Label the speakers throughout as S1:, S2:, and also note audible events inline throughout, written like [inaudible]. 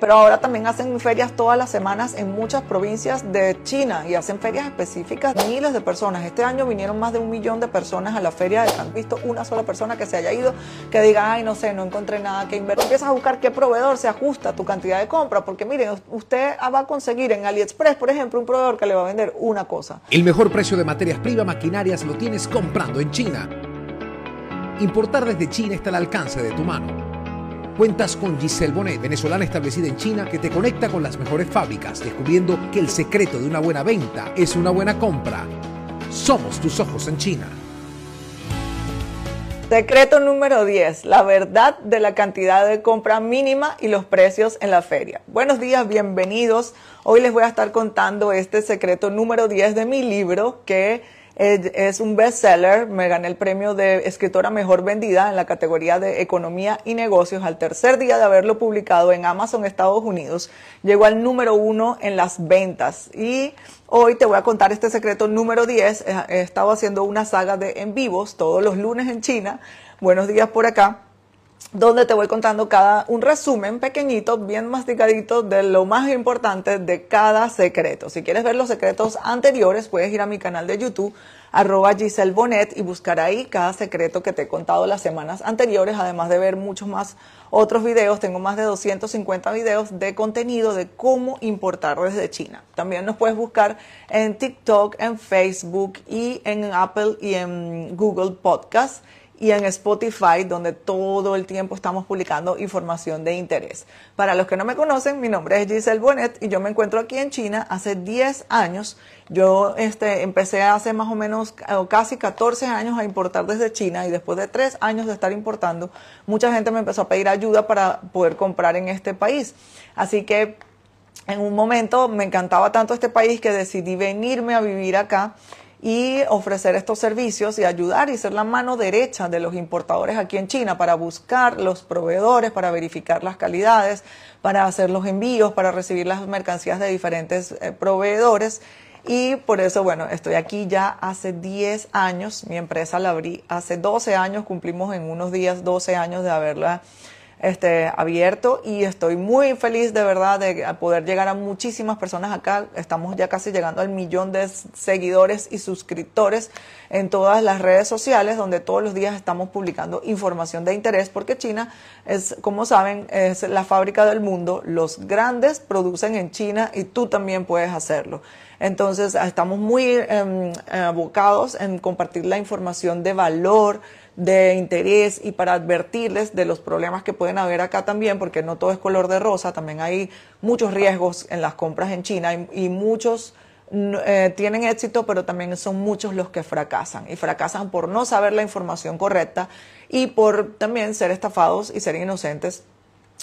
S1: Pero ahora también hacen ferias todas las semanas en muchas provincias de China y hacen ferias específicas, miles de personas. Este año vinieron más de un millón de personas a la feria. Han visto una sola persona que se haya ido, que diga, ay, no sé, no encontré nada que invertir. Empiezas a buscar qué proveedor se ajusta a tu cantidad de compra, porque miren, usted va a conseguir en AliExpress, por ejemplo, un proveedor que le va a vender una cosa.
S2: El mejor precio de materias primas maquinarias lo tienes comprando en China. Importar desde China está al alcance de tu mano Cuentas con Giselle Bonet, venezolana establecida en China, que te conecta con las mejores fábricas, descubriendo que el secreto de una buena venta es una buena compra. Somos tus ojos en China.
S1: Secreto número 10, la verdad de la cantidad de compra mínima y los precios en la feria. Buenos días, bienvenidos. Hoy les voy a estar contando este secreto número 10 de mi libro que es un bestseller, me gané el premio de escritora mejor vendida en la categoría de economía y negocios al tercer día de haberlo publicado en Amazon Estados Unidos. Llegó al número uno en las ventas y hoy te voy a contar este secreto número 10. He estado haciendo una saga de en vivos todos los lunes en China. Buenos días por acá donde te voy contando cada un resumen pequeñito, bien masticadito de lo más importante de cada secreto. Si quieres ver los secretos anteriores, puedes ir a mi canal de YouTube, arroba Giselle Bonet, y buscar ahí cada secreto que te he contado las semanas anteriores, además de ver muchos más otros videos. Tengo más de 250 videos de contenido de cómo importar desde China. También nos puedes buscar en TikTok, en Facebook y en Apple y en Google Podcast y en Spotify, donde todo el tiempo estamos publicando información de interés. Para los que no me conocen, mi nombre es Giselle Bonet y yo me encuentro aquí en China hace 10 años. Yo este, empecé hace más o menos casi 14 años a importar desde China y después de 3 años de estar importando, mucha gente me empezó a pedir ayuda para poder comprar en este país. Así que en un momento me encantaba tanto este país que decidí venirme a vivir acá y ofrecer estos servicios y ayudar y ser la mano derecha de los importadores aquí en China para buscar los proveedores, para verificar las calidades, para hacer los envíos, para recibir las mercancías de diferentes eh, proveedores. Y por eso, bueno, estoy aquí ya hace 10 años. Mi empresa la abrí hace 12 años, cumplimos en unos días 12 años de haberla este, abierto y estoy muy feliz de verdad de poder llegar a muchísimas personas acá. Estamos ya casi llegando al millón de seguidores y suscriptores en todas las redes sociales donde todos los días estamos publicando información de interés porque China es, como saben, es la fábrica del mundo. Los grandes producen en China y tú también puedes hacerlo. Entonces estamos muy em, abocados en compartir la información de valor, de interés y para advertirles de los problemas que pueden haber acá también, porque no todo es color de rosa, también hay muchos riesgos en las compras en China y, muchos eh, tienen éxito, pero también son muchos los que fracasan y fracasan por no saber la información correcta y por también ser estafados y ser inocentes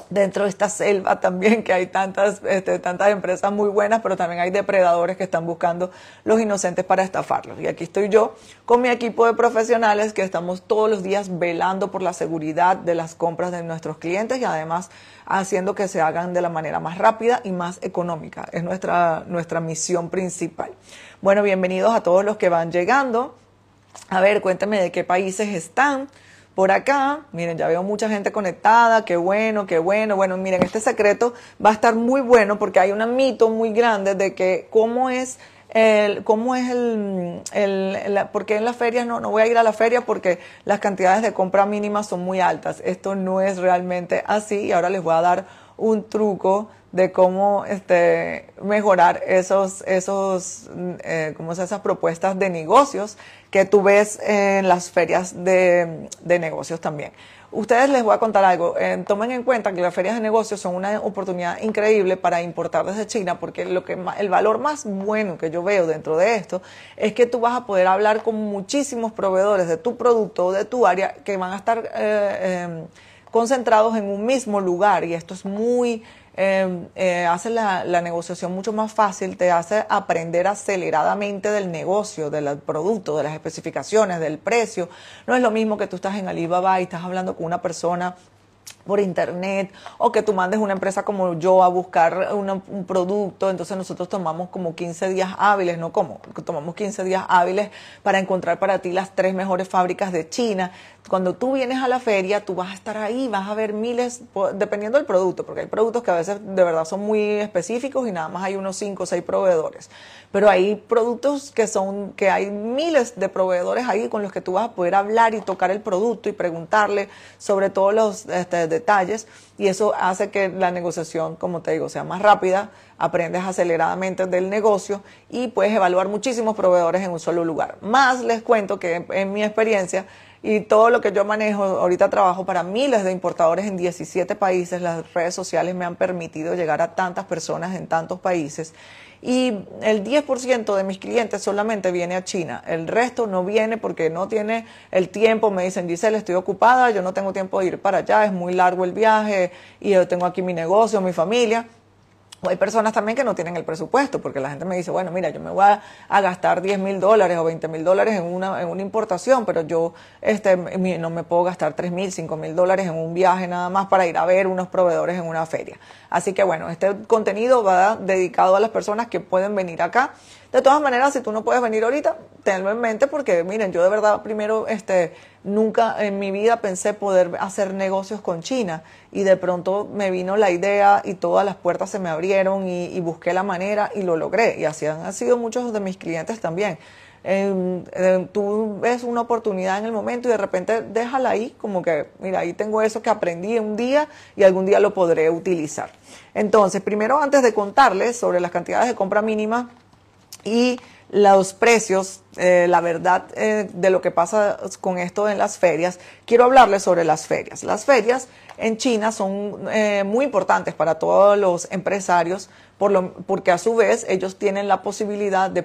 S1: dentro de esta selva también que hay tantas, este, tantas empresas muy buenas, pero también hay depredadores que están buscando los inocentes para estafarlos. Y aquí estoy yo con mi equipo de profesionales que estamos todos los días velando por la seguridad de las compras de nuestros clientes y además haciendo que se hagan de la manera más rápida y más económica. Es nuestra, nuestra misión principal. Bueno, bienvenidos a todos los que van llegando. A ver, cuéntame de qué países están por acá. Miren, ya veo mucha gente conectada, qué bueno, qué bueno. Bueno, miren, este secreto va a estar muy bueno porque hay un mito muy grande de que cómo es el, cómo es el, porque en las ferias no, no voy a ir a la feria porque las cantidades de compra mínimas son muy altas. Esto no es realmente así y ahora les voy a dar un truco de cómo este, mejorar esos, esos, eh, esas propuestas de negocios que tú ves en las ferias de, de negocios también. Ustedes les voy a contar algo. Eh, tomen en cuenta que las ferias de negocios son una oportunidad increíble para importar desde China, porque lo que el valor más bueno que yo veo dentro de esto es que tú vas a poder hablar con muchísimos proveedores de tu producto o de tu área que van a estar eh, em, concentrados en un mismo lugar y esto es muy Em, eh, hace la, negociación mucho más fácil, te hace aprender aceleradamente del negocio, del producto, de las especificaciones, del precio. No es lo mismo que tú estás en Alibaba y estás hablando con una persona por internet o que tú mandes una empresa como yo a buscar un producto, entonces nosotros tomamos como 15 días hábiles, no como, tomamos 15 días hábiles para encontrar para ti las tres mejores fábricas de China. Cuando tú vienes a la feria, tú vas a estar ahí, vas a ver miles, dependiendo del producto, porque hay productos que a veces de verdad son muy específicos y nada más hay unos 5 o 6 proveedores. Pero hay productos que son, que hay miles de proveedores ahí con los que tú vas a poder hablar y tocar el producto y preguntarle sobre todos los este, detalles y eso hace que la negociación, como te digo, sea más rápida, aprendes aceleradamente del negocio y puedes evaluar muchísimos proveedores en un solo lugar. Más les cuento que en mi experiencia y todo lo que yo manejo, ahorita trabajo para miles de importadores en 17 países, las redes sociales me han permitido llegar a tantas personas en tantos países y el 10% de mis clientes solamente viene a China. El resto no viene porque no tiene el tiempo. Me dicen, Giselle, estoy ocupada, yo no tengo tiempo de ir para allá, es muy largo el viaje y yo tengo aquí mi negocio, mi familia. Hay personas también que no tienen el presupuesto, porque la gente me dice, bueno, mira, yo me voy a, gastar 10 mil dólares o 20 mil dólares en una, en una importación, pero yo este, no me puedo gastar 3 mil, 5 mil dólares en un viaje nada más para ir a ver unos proveedores en una feria. Así que bueno, este contenido va dedicado a las personas que pueden venir acá de todas maneras, si tú no puedes venir ahorita, tenlo en mente porque, miren, yo de verdad primero, este, nunca en mi vida pensé poder hacer negocios con China y de pronto me vino la idea y todas las puertas se me abrieron y, busqué la manera y lo logré. Y así han, sido muchos de mis clientes también. tú ves una oportunidad en el momento y de repente déjala ahí, como que, mira, ahí tengo eso que aprendí un día y algún día lo podré utilizar. Entonces, primero, antes de contarles sobre las cantidades de compra mínima, y los precios, eh, la verdad eh, de lo que pasa con esto en las ferias, quiero hablarles sobre las ferias. Las ferias en China son eh, muy importantes para todos los empresarios por lo, porque a su vez ellos tienen la posibilidad de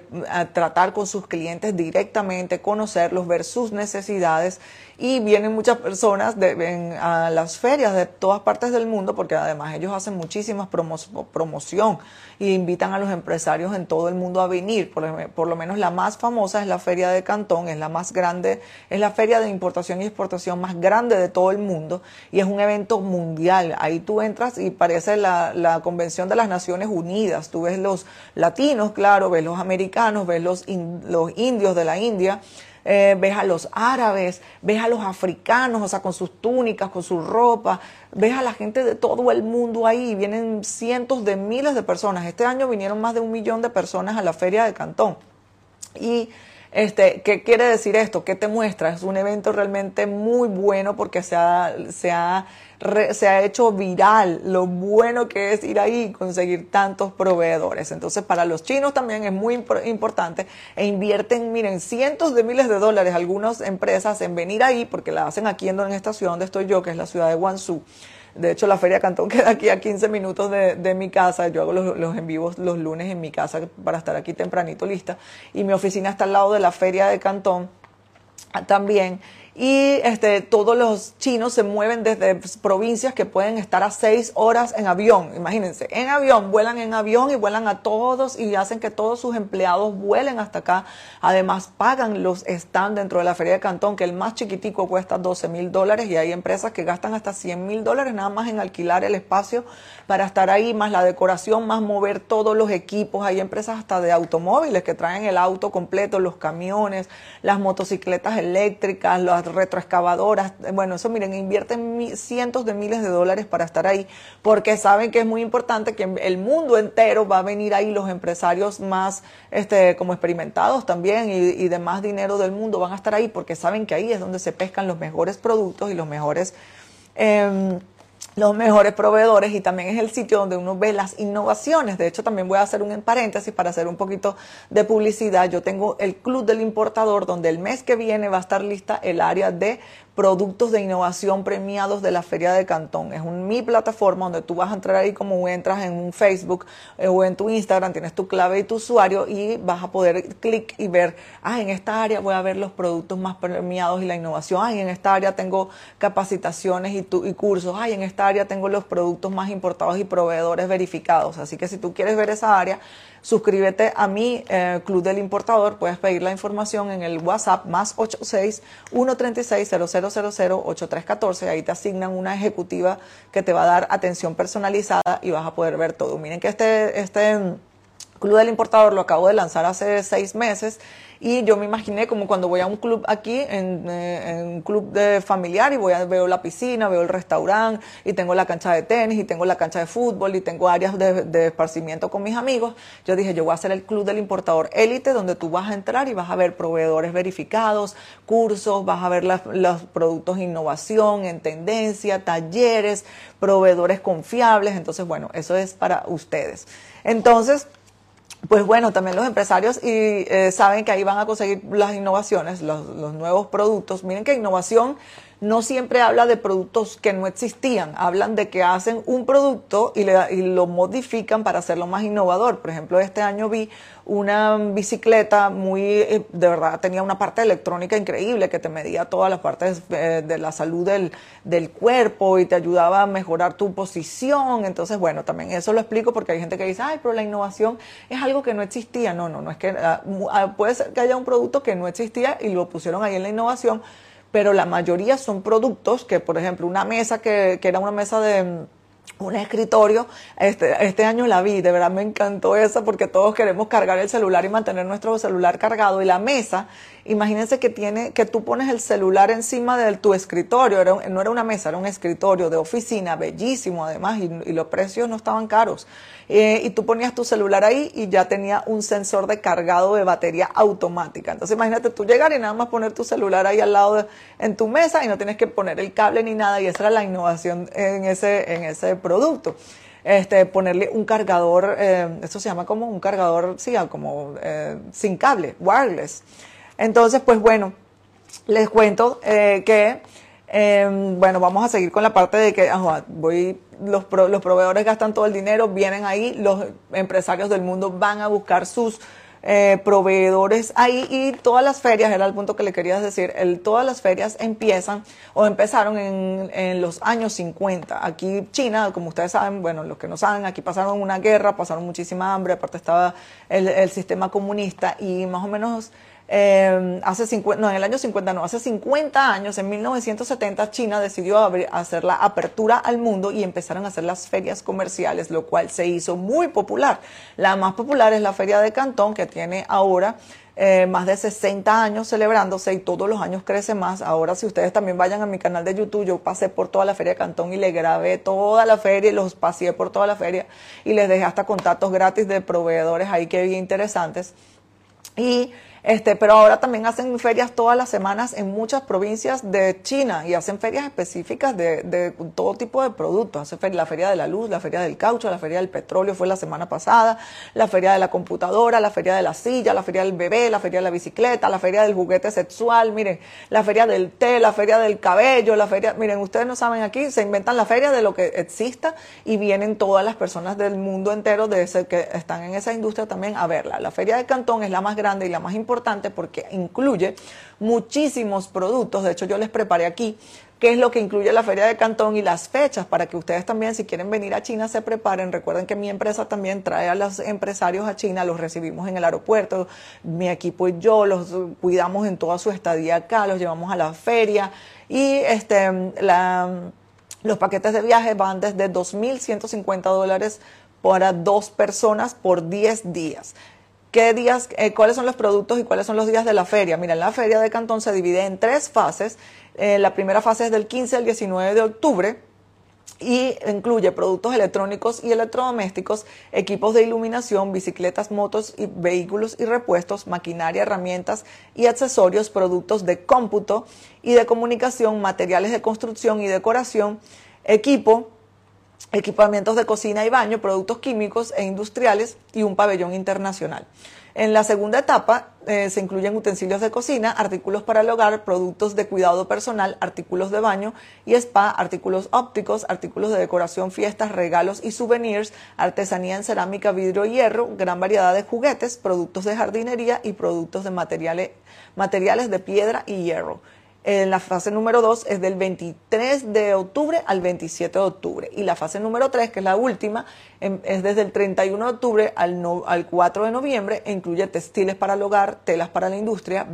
S1: tratar con sus clientes directamente, conocerlos, ver sus necesidades y vienen muchas personas de, a las ferias de todas partes del mundo porque además ellos hacen muchísimas promoción y invitan a los empresarios en todo el mundo a venir. Por, por, lo menos la más famosa es la feria de Cantón, es la más grande, es la feria de importación y exportación más grande de todo el mundo y es un evento mundial. Ahí tú entras y parece la, la Convención de las Naciones Unidas unidas. Tú ves los latinos, claro, ves los americanos, ves los, los indios de la India. Eh, ves a los árabes, ves a los africanos, o sea, con sus túnicas, con su ropa, ves a la gente de todo el mundo ahí, vienen cientos de miles de personas. Este año vinieron más de un millón de personas a la feria de Cantón. Y este, ¿qué quiere decir esto? ¿Qué te muestra? Es un evento realmente muy bueno porque se ha, se ha se ha hecho viral lo bueno que es ir ahí y conseguir tantos proveedores. Entonces, para los chinos también es muy importante e invierten, miren, cientos de miles de dólares algunas empresas en venir ahí, porque la hacen aquí en esta ciudad donde estoy yo, que es la ciudad de Guangzhou. De hecho, la Feria Cantón [laughs] queda aquí a 15 minutos de, de mi casa. Yo hago los, los, en vivos los lunes en mi casa para estar aquí tempranito lista. Y mi oficina está al lado de la Feria de Cantón también y este, todos los chinos se mueven desde provincias que pueden estar a seis horas en avión. Imagínense, en avión, vuelan en avión y vuelan a todos y hacen que todos sus empleados vuelen hasta acá. Además, pagan los stands dentro de la Feria de Cantón, que el más chiquitico cuesta 12 mil dólares y hay empresas que gastan hasta 100 mil dólares nada más en alquilar el espacio para estar ahí, más la decoración, más mover todos los equipos. Hay empresas hasta de automóviles que traen el auto completo, los camiones, las motocicletas eléctricas, las retroexcavadoras, bueno, eso miren, invierten cientos de miles de dólares para estar ahí, porque saben que es muy importante que el mundo entero va a venir ahí, los empresarios más este, como experimentados también y, de más dinero del mundo van a estar ahí, porque saben que ahí es donde se pescan los mejores productos y los mejores... Em, los mejores proveedores y también es el sitio donde uno ve las innovaciones. De hecho, también voy a hacer un paréntesis para hacer un poquito de publicidad. Yo tengo el Club del Importador donde el mes que viene va a estar lista el área de productos de innovación premiados de la Feria de Cantón. Es un, mi plataforma donde tú vas a entrar ahí como entras en un Facebook eh, o en tu Instagram, tienes tu clave y tu usuario y vas a poder clic y ver, ah, en esta área voy a ver los productos más premiados y la innovación, ah, en esta área tengo capacitaciones y, tu, y cursos, ah, en esta área tengo los productos más importados y proveedores verificados. Así que si tú quieres ver esa área, Suscríbete a mi eh, Club del Importador. Puedes pedir la información en el WhatsApp más 86 136 1-800-8314. Ahí te asignan una ejecutiva que te va a dar atención personalizada y vas a poder ver todo. Miren que este, este Club del Importador lo acabo de lanzar hace seis meses y yo me imaginé como cuando voy a un club aquí, en, eh, un club de familiar y voy a, veo la piscina, veo el restaurante y tengo la cancha de tenis y tengo la cancha de fútbol y tengo áreas de, esparcimiento con mis amigos. Yo dije, yo voy a hacer el club del importador élite donde tú vas a entrar y vas a ver proveedores verificados, cursos, vas a ver los productos de innovación en tendencia, talleres, proveedores confiables. Entonces, bueno, eso es para ustedes. Entonces, pues bueno, también los empresarios y, eh, saben que ahí van a conseguir las innovaciones, los, nuevos productos. Miren que innovación no siempre habla de productos que no existían, hablan de que hacen un producto y, lo modifican para hacerlo más innovador. Por ejemplo, este año vi una bicicleta muy, eh, de verdad, tenía una parte electrónica increíble que te medía todas las partes eh, de la salud del, del cuerpo y te ayudaba a mejorar tu posición. Entonces, bueno, también eso lo explico porque hay gente que dice, ay, pero la innovación es algo que no existía. No, no, no es que ah, ah, puede ser que haya un producto que no existía y lo pusieron ahí en la innovación pero la mayoría son productos que, por ejemplo, una mesa que, que era una mesa de un escritorio, este, este año la vi, de verdad me encantó esa porque todos queremos cargar el celular y mantener nuestro celular cargado y la mesa imagínense que tiene, que tú pones el celular encima de tu escritorio, no era una mesa, era un escritorio de oficina, bellísimo además, y, los precios no estaban caros. Eh, y tú ponías tu celular ahí y ya tenía un sensor de cargado de batería automática. Entonces imagínate tú llegar y nada más poner tu celular ahí al lado de, en tu mesa y no tienes que poner el cable ni nada, y esa era la innovación en ese, en ese producto este, ponerle un cargador, eh, eso se llama como un cargador, sí, como eh, sin cable, wireless. Entonces, pues bueno, les cuento eh, que, em, bueno, vamos a seguir con la parte de que voy, los, los proveedores gastan todo el dinero, vienen ahí, los empresarios del mundo van a buscar sus eh, proveedores ahí y todas las ferias, era el punto que le quería decir, el, todas las ferias empiezan o empezaron en, en, los años 50. Aquí China, como ustedes saben, bueno, los que no saben, aquí pasaron una guerra, pasaron muchísima hambre, aparte estaba el, el sistema comunista y más o menos eh, hace 50, no, en el año 50, no, hace 50 años, en 1970, China decidió hacer la apertura al mundo y empezaron a hacer las ferias comerciales, lo cual se hizo muy popular. La más popular es la Feria de Cantón, que tiene ahora eh, más de 60 años celebrándose y todos los años crece más. Ahora, si ustedes también vayan a mi canal de YouTube, yo pasé por toda la Feria de Cantón y le grabé toda la feria y los pasé por toda la feria y les dejé hasta contactos gratis de proveedores ahí que bien interesantes. Y este, pero ahora también hacen ferias todas las semanas en muchas provincias de China y hacen ferias específicas de, todo tipo de productos. Hacen la feria de la luz, la feria del caucho, la feria del petróleo fue la semana pasada, la feria de la computadora, la feria de la silla, la feria del bebé, la feria de la bicicleta, la feria del juguete sexual, miren, la feria del té, la feria del cabello, la feria, miren, ustedes no saben aquí, se inventan la feria de lo que exista y vienen todas las personas del mundo entero de ese, que están en esa industria también a verla. La feria de Cantón es la más grande y la más importante porque incluye muchísimos productos. De hecho, yo les preparé aquí qué es lo que incluye la Feria de Cantón y las fechas para que ustedes también, si quieren venir a China, se preparen. Recuerden que mi empresa también trae a los empresarios a China, los recibimos en el aeropuerto, mi equipo y yo los cuidamos en toda su estadía acá, los llevamos a la feria y este, los paquetes de viaje van desde 2.150 dólares para dos personas por 10 días. ¿Qué días, eh, cuáles son los productos y cuáles son los días de la feria? Mira, la feria de Cantón se divide en tres fases. Eh, la primera fase es del 15 al 19 de octubre y incluye productos electrónicos y electrodomésticos, equipos de iluminación, bicicletas, motos y vehículos y repuestos, maquinaria, herramientas y accesorios, productos de cómputo y de comunicación, materiales de construcción y decoración, equipo, equipamientos de cocina y baño, productos químicos e industriales y un pabellón internacional. En la segunda etapa eh, se incluyen utensilios de cocina, artículos para el hogar, productos de cuidado personal, artículos de baño y spa, artículos ópticos, artículos de decoración, fiestas, regalos y souvenirs, artesanía en cerámica, vidrio y hierro, gran variedad de juguetes, productos de jardinería y productos de materiales, materiales de piedra y hierro. En la fase número 2 es del 23 de octubre al 27 de octubre. Y la fase número 3, que es la última, em, es desde el 31 de octubre al, al 4 de noviembre e incluye textiles para el hogar, telas para la industria,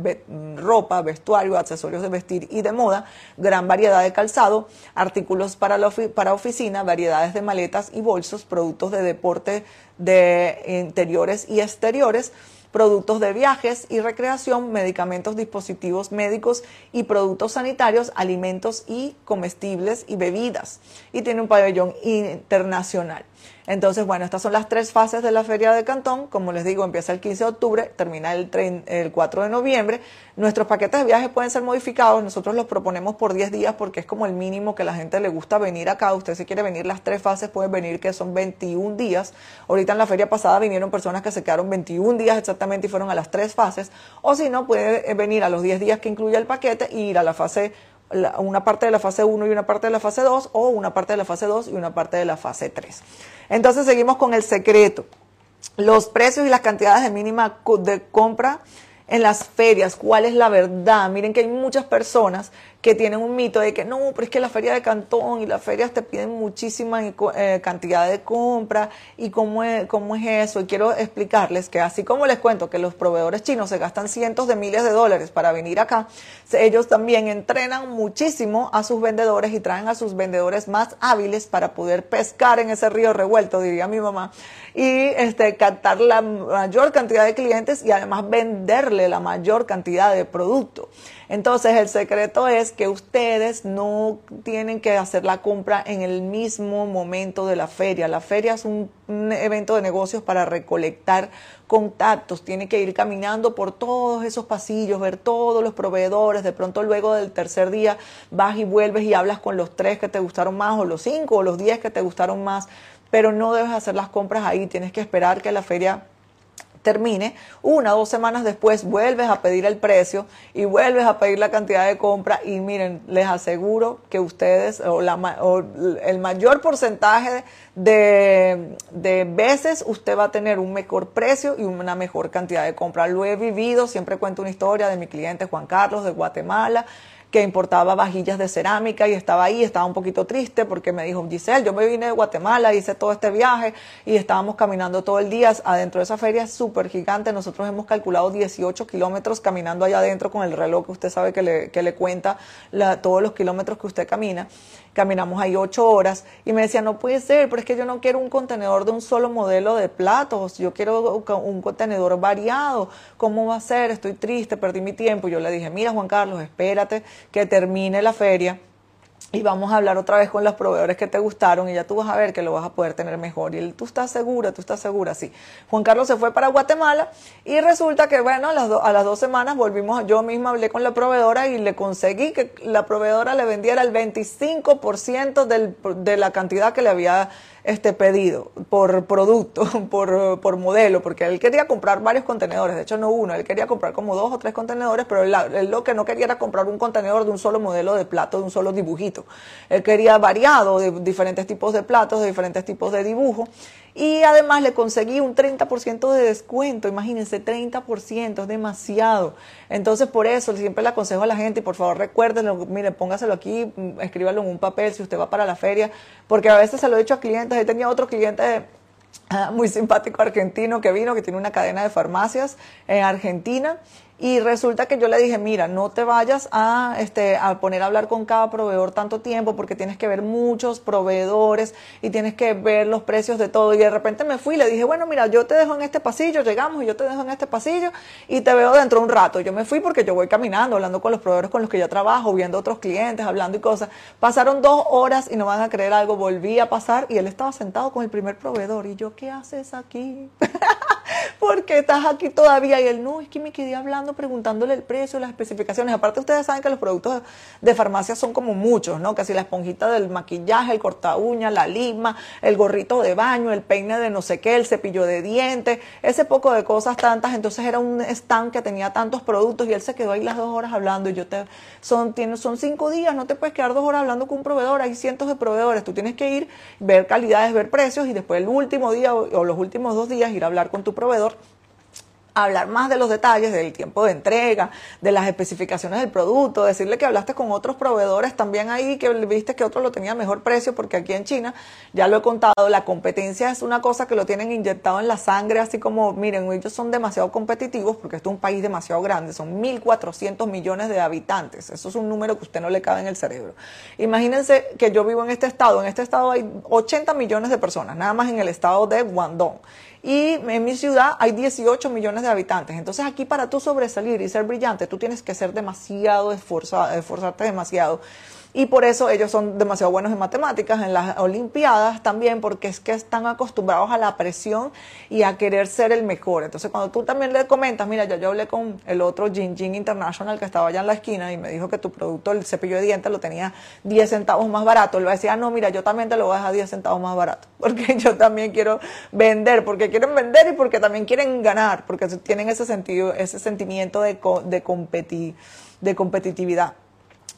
S1: ropa, vestuario, accesorios de vestir y de moda, gran variedad de calzado, artículos para, la para oficina, variedades de maletas y bolsos, productos de deporte de interiores y exteriores productos de viajes y recreación, medicamentos, dispositivos médicos y productos sanitarios, alimentos y comestibles y bebidas. Y tiene un pabellón internacional. Entonces, bueno, estas son las tres fases de la Feria de Cantón. Como les digo, empieza el 15 de octubre, termina el, el 4 de noviembre. Nuestros paquetes de viaje pueden ser modificados. Nosotros los proponemos por 10 días porque es como el mínimo que la gente le gusta venir acá. Usted si quiere venir las tres fases, puede venir que son 21 días. Ahorita en la feria pasada vinieron personas que se quedaron 21 días exactamente y fueron a las tres fases. O si no, puede venir a los 10 días que incluye el paquete y ir a la fase una parte de la fase 1 y una parte de la fase 2 o una parte de la fase 2 y una parte de la fase 3. Entonces seguimos con el secreto. Los precios y las cantidades de mínima de compra en las ferias, cuál es la verdad. Miren que hay muchas personas que tienen un mito de que no, pero es que la feria de Cantón y las ferias te piden muchísima eh, cantidad de compra y cómo es, cómo es eso. Y quiero explicarles que así como les cuento que los proveedores chinos se gastan cientos de miles de dólares para venir acá, ellos también entrenan muchísimo a sus vendedores y traen a sus vendedores más hábiles para poder pescar en ese río revuelto, diría mi mamá, y este, captar la mayor cantidad de clientes y además venderle la mayor cantidad de producto. Entonces el secreto es que ustedes no tienen que hacer la compra en el mismo momento de la feria. La feria es un, evento de negocios para recolectar contactos. Tienen que ir caminando por todos esos pasillos, ver todos los proveedores. De pronto luego del tercer día vas y vuelves y hablas con los tres que te gustaron más o los cinco o los diez que te gustaron más. Pero no debes hacer las compras ahí. Tienes que esperar que la feria termine, una o dos semanas después vuelves a pedir el precio y vuelves a pedir la cantidad de compra y miren, les aseguro que ustedes o, la, el mayor porcentaje de, de, veces usted va a tener un mejor precio y una mejor cantidad de compra. Lo he vivido, siempre cuento una historia de mi cliente Juan Carlos de Guatemala que importaba vajillas de cerámica y estaba ahí, estaba un poquito triste porque me dijo, Giselle, yo me vine de Guatemala, hice todo este viaje y estábamos caminando todo el día adentro de esa feria súper gigante. Nosotros hemos calculado 18 kilómetros caminando allá adentro con el reloj que usted sabe que le, que le cuenta todos los kilómetros que usted camina caminamos ahí ocho horas y me decía, no puede ser, pero es que yo no quiero un contenedor de un solo modelo de platos, yo quiero un contenedor variado, ¿cómo va a ser? Estoy triste, perdí mi tiempo. yo le dije, mira Juan Carlos, espérate que termine la feria y vamos a hablar otra vez con los proveedores que te gustaron y ya tú vas a ver que lo vas a poder tener mejor. Y él, tú estás segura, tú estás segura, sí. Juan Carlos se fue para Guatemala y resulta que, bueno, a las, a las dos semanas volvimos, yo misma hablé con la proveedora y le conseguí que la proveedora le vendiera el 25% del, de la cantidad que le había este pedido por producto, [laughs] por, por, modelo, porque él quería comprar varios contenedores, de hecho no uno, él quería comprar como dos o tres contenedores, pero él, lo que no quería era comprar un contenedor de un solo modelo de plato, de un solo dibujito. Él quería variado de diferentes tipos de platos, de diferentes tipos de dibujo. Y además le conseguí un 30% de descuento, imagínense, 30% es demasiado. Entonces por eso siempre le aconsejo a la gente, y por favor recuérdenlo, mire, póngaselo aquí, mm, escríbalo en un papel si usted va para la feria, porque a veces se lo he dicho a clientes, he tenido otro cliente ah, muy simpático argentino que vino, que tiene una cadena de farmacias en Argentina y resulta que yo le dije, mira, no te vayas a, este, a poner a hablar con cada proveedor tanto tiempo porque tienes que ver muchos proveedores y tienes que ver los precios de todo. Y de repente me fui y le dije, bueno, mira, yo te dejo en este pasillo, llegamos y yo te dejo en este pasillo y te veo dentro de un rato. Yo me fui porque yo voy caminando, hablando con los proveedores con los que yo trabajo, viendo otros clientes, hablando y cosas. Pasaron dos horas y no van a creer algo, volví a pasar y él estaba sentado con el primer proveedor. Y yo, ¿qué haces aquí? [laughs] ¿Por qué estás aquí todavía? Y él, no, es que me quedé hablando, preguntándole el precio, las especificaciones. Aparte, ustedes saben que los productos de farmacia son como muchos, ¿no? Casi la esponjita del maquillaje, el corta uña, la lima, el gorrito de baño, el peine de no sé qué, el cepillo de dientes, ese poco de cosas tantas. Entonces era un stand que tenía tantos productos y él se quedó ahí las dos horas hablando. Y yo te, son, tienes, son cinco días, no te puedes quedar dos horas hablando con un proveedor. Hay cientos de proveedores. Tú tienes que ir, ver calidades, ver precios y después el último día o los últimos dos días ir a hablar con tu proveedor hablar más de los detalles, del tiempo de entrega, de las especificaciones del producto, decirle que hablaste con otros proveedores también ahí, que viste que otro lo tenía mejor precio, porque aquí en China, ya lo he contado, la competencia es una cosa que lo tienen inyectado en la sangre, así como, miren, ellos son demasiado competitivos, porque esto es un país demasiado grande, son 1.400 millones de habitantes, eso es un número que usted no le cabe en el cerebro. Imagínense que yo vivo en este estado, en este estado hay 80 millones de personas, nada más en el estado de Guangdong y en mi ciudad hay 18 millones de habitantes. Entonces aquí para tú sobresalir y ser brillante, tú tienes que ser demasiado esforzado, esforzarte demasiado y por eso ellos son demasiado buenos en matemáticas, en las Olimpiadas también, porque es que están acostumbrados a la presión y a querer ser el mejor. Entonces, cuando tú también le comentas, mira, ya yo hablé con el otro Jin Jin International que estaba allá en la esquina y me dijo que tu producto, el cepillo de dientes, lo tenía 10 centavos más barato. Él va a decir, ah, no, mira, yo también te lo voy a dejar 10 centavos más barato, [laughs] porque yo también quiero vender, porque quieren vender y porque también quieren ganar, porque tienen ese sentido, ese sentimiento de, de, de competitividad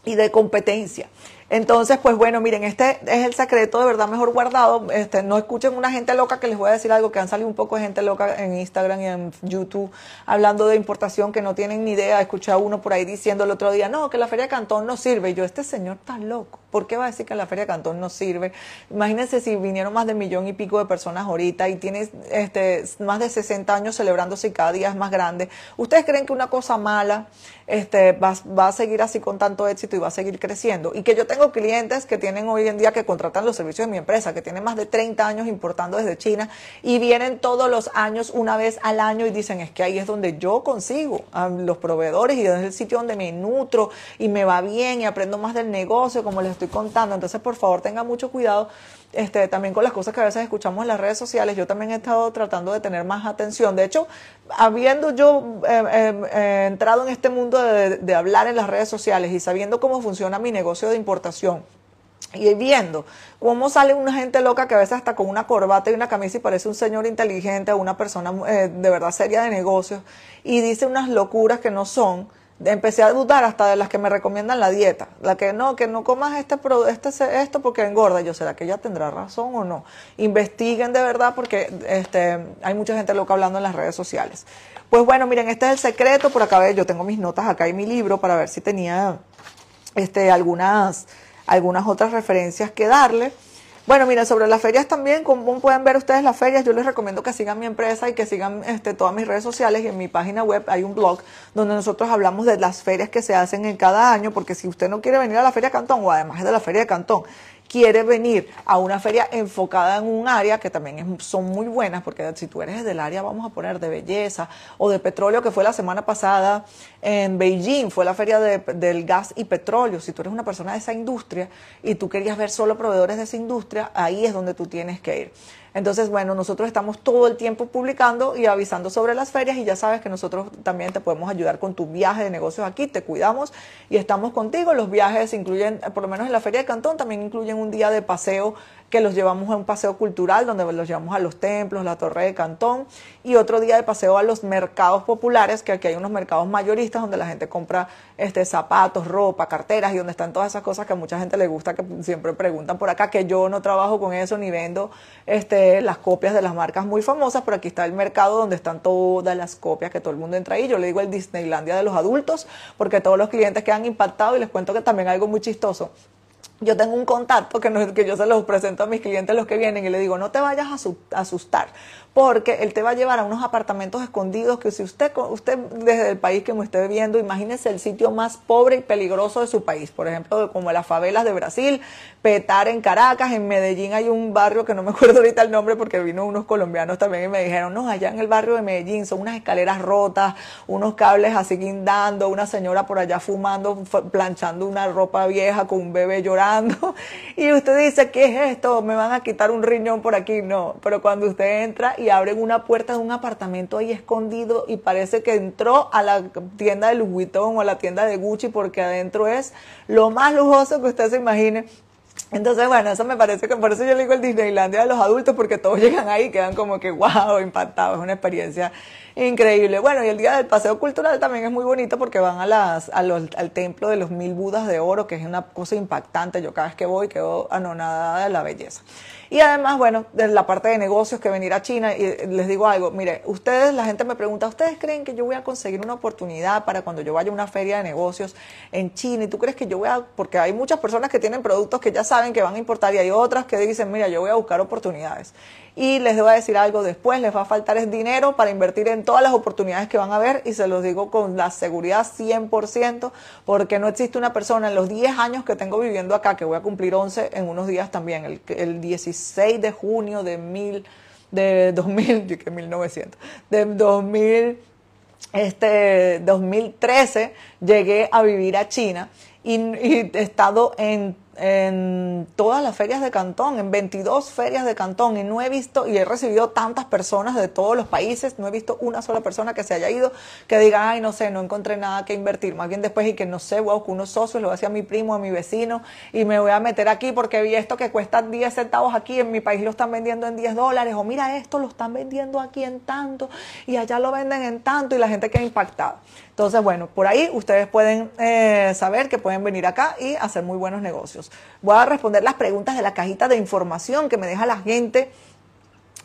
S1: y de competencia. Entonces, pues bueno, miren, este es el secreto de verdad mejor guardado. Este, no escuchen una gente loca que les voy a decir algo, que han salido un poco de gente loca en Instagram y en YouTube hablando de importación que no tienen ni idea. Escuché a uno por ahí diciendo el otro día, no, que la Feria de Cantón no sirve. Y yo, este señor está loco. ¿Por qué va a decir que la Feria de Cantón no sirve? Imagínense si vinieron más de millón y pico de personas ahorita y tienes este, más de 60 años celebrándose y cada día es más grande. ¿Ustedes creen que una cosa mala este, va, va a seguir así con tanto éxito y va a seguir creciendo? Y que yo tengo clientes que tienen hoy en día que contratan los servicios de mi empresa, que tienen más de 30 años importando desde China y vienen todos los años una vez al año y dicen, es que ahí es donde yo consigo a los proveedores y es el sitio donde me nutro y me va bien y aprendo más del negocio, como les estoy contando. Entonces, por favor, tengan mucho cuidado este, también con las cosas que a veces escuchamos en las redes sociales, yo también he estado tratando de tener más atención. De hecho, habiendo yo eh, eh, eh, entrado en este mundo de, de hablar en las redes sociales y sabiendo cómo funciona mi negocio de importación, y viendo cómo sale una gente loca que a veces hasta con una corbata y una camisa y parece un señor inteligente o una persona de verdad seria de negocios y dice unas locuras que no son empecé a dudar hasta de las que me recomiendan la dieta. La que no, que no comas este, este esto porque engorda. Yo, ¿será que ella tendrá razón o no? Investiguen de verdad porque este, hay mucha gente loca hablando en las redes sociales. Pues bueno, miren, este es el secreto. Por acá yo tengo mis notas acá y mi libro para ver si tenía este, algunas, algunas otras referencias que darle. Bueno, mira, sobre las ferias también, como pueden ver ustedes las ferias, yo les recomiendo que sigan mi empresa y que sigan este, todas mis redes sociales y en mi página web hay un blog donde nosotros hablamos de las ferias que se hacen en cada año, porque si usted no quiere venir a la Feria Cantón o además de la Feria de Cantón, quiere venir a una feria enfocada en un área que también son muy buenas, porque si tú eres del área, vamos a poner de belleza o de petróleo, que fue la semana pasada en Beijing, fue la feria del gas y petróleo. Si tú eres una persona de esa industria y tú querías ver solo proveedores de esa industria, ahí es donde tú tienes que ir. Entonces, bueno, nosotros estamos todo el tiempo publicando y avisando sobre las ferias y ya sabes que nosotros también te podemos ayudar con tu viaje de negocios aquí, te cuidamos y estamos contigo. Los viajes incluyen, por lo menos en la Feria de Cantón, también incluyen un día de paseo que los llevamos a un paseo cultural donde los llevamos a los templos, la Torre de Cantón y otro día de paseo a los mercados populares, que aquí hay unos mercados mayoristas donde la gente compra este zapatos, ropa, carteras y donde están todas esas cosas que a mucha gente le gusta, que siempre preguntan por acá, que yo no trabajo con eso ni vendo este las copias de las marcas muy famosas, pero aquí está el mercado donde están todas las copias que todo el mundo entra ahí. Yo le digo el Disneylandia de los adultos, porque todos los clientes quedan impactados y les cuento que también algo muy chistoso yo tengo un contacto que, no, que yo se los presento a mis clientes los que vienen y le digo, no te vayas a asustar, porque él te va a llevar a unos apartamentos escondidos que si usted, usted desde el país que me esté viendo, imagínese el sitio más pobre y peligroso de su país, por ejemplo, como las favelas de Brasil, Petar en Caracas, en Medellín hay un barrio que no me acuerdo ahorita el nombre porque vino unos colombianos también y me dijeron, no, allá en el barrio de Medellín son unas escaleras rotas, unos cables así guindando, una señora por allá fumando, planchando una ropa vieja con un bebé llorando [laughs] y usted dice, ¿qué es esto? ¿Me van a quitar un riñón por aquí? No, pero cuando usted entra y abren una puerta de un apartamento ahí escondido y parece que entró a la tienda de Louis o a la tienda de Gucci porque adentro es lo más lujoso que usted se imagine. Entonces, bueno, eso me parece que por eso yo le digo el Disneylandia de los adultos, porque todos [laughs] llegan ahí y quedan como que wow, impactados, es una experiencia increíble. Bueno, y el día del paseo cultural también es muy bonito porque van a las, al templo de los mil Budas de oro, que es una cosa impactante. Yo cada vez que voy quedo anonadada de la belleza. Y además, bueno, de la parte de negocios que venir a China, y les digo algo, mire, ustedes, la gente me pregunta, ¿ustedes creen que yo voy a conseguir una oportunidad para cuando yo vaya a una feria de negocios en China? ¿Y tú crees que yo voy a, porque hay muchas personas que tienen productos que ya saben que van a importar y hay otras que dicen, mira, yo voy a buscar oportunidades. Y les voy a decir algo después, les va a faltar es dinero para invertir en todas las oportunidades que van a ver y se los digo con la seguridad 100%, porque no existe una persona en los 10 años que tengo viviendo acá, que voy a cumplir 11 en unos días también, el, el 16 de junio de mil, de 2000, [laughs] que 1900, de 2000, este, 2013 llegué a vivir a China y, he estado en en todas las ferias de Cantón, en 22 ferias de Cantón, y no he visto, y he recibido tantas personas de todos los países, no he visto una sola persona que se haya ido que diga, ay, no sé, no encontré nada que invertir. Más bien después y que no sé, voy a buscar unos socios, lo voy a hacer a mi primo, a mi vecino, y me voy a meter aquí porque vi esto que cuesta 10 centavos aquí, en mi país lo están vendiendo en 10 dólares, o mira esto, lo están vendiendo aquí en tanto, y allá lo venden en tanto, y la gente queda impactada. Entonces, bueno, por ahí ustedes pueden eh, saber que pueden venir acá y hacer muy buenos negocios. Voy a responder las preguntas de la cajita de información que me deja la gente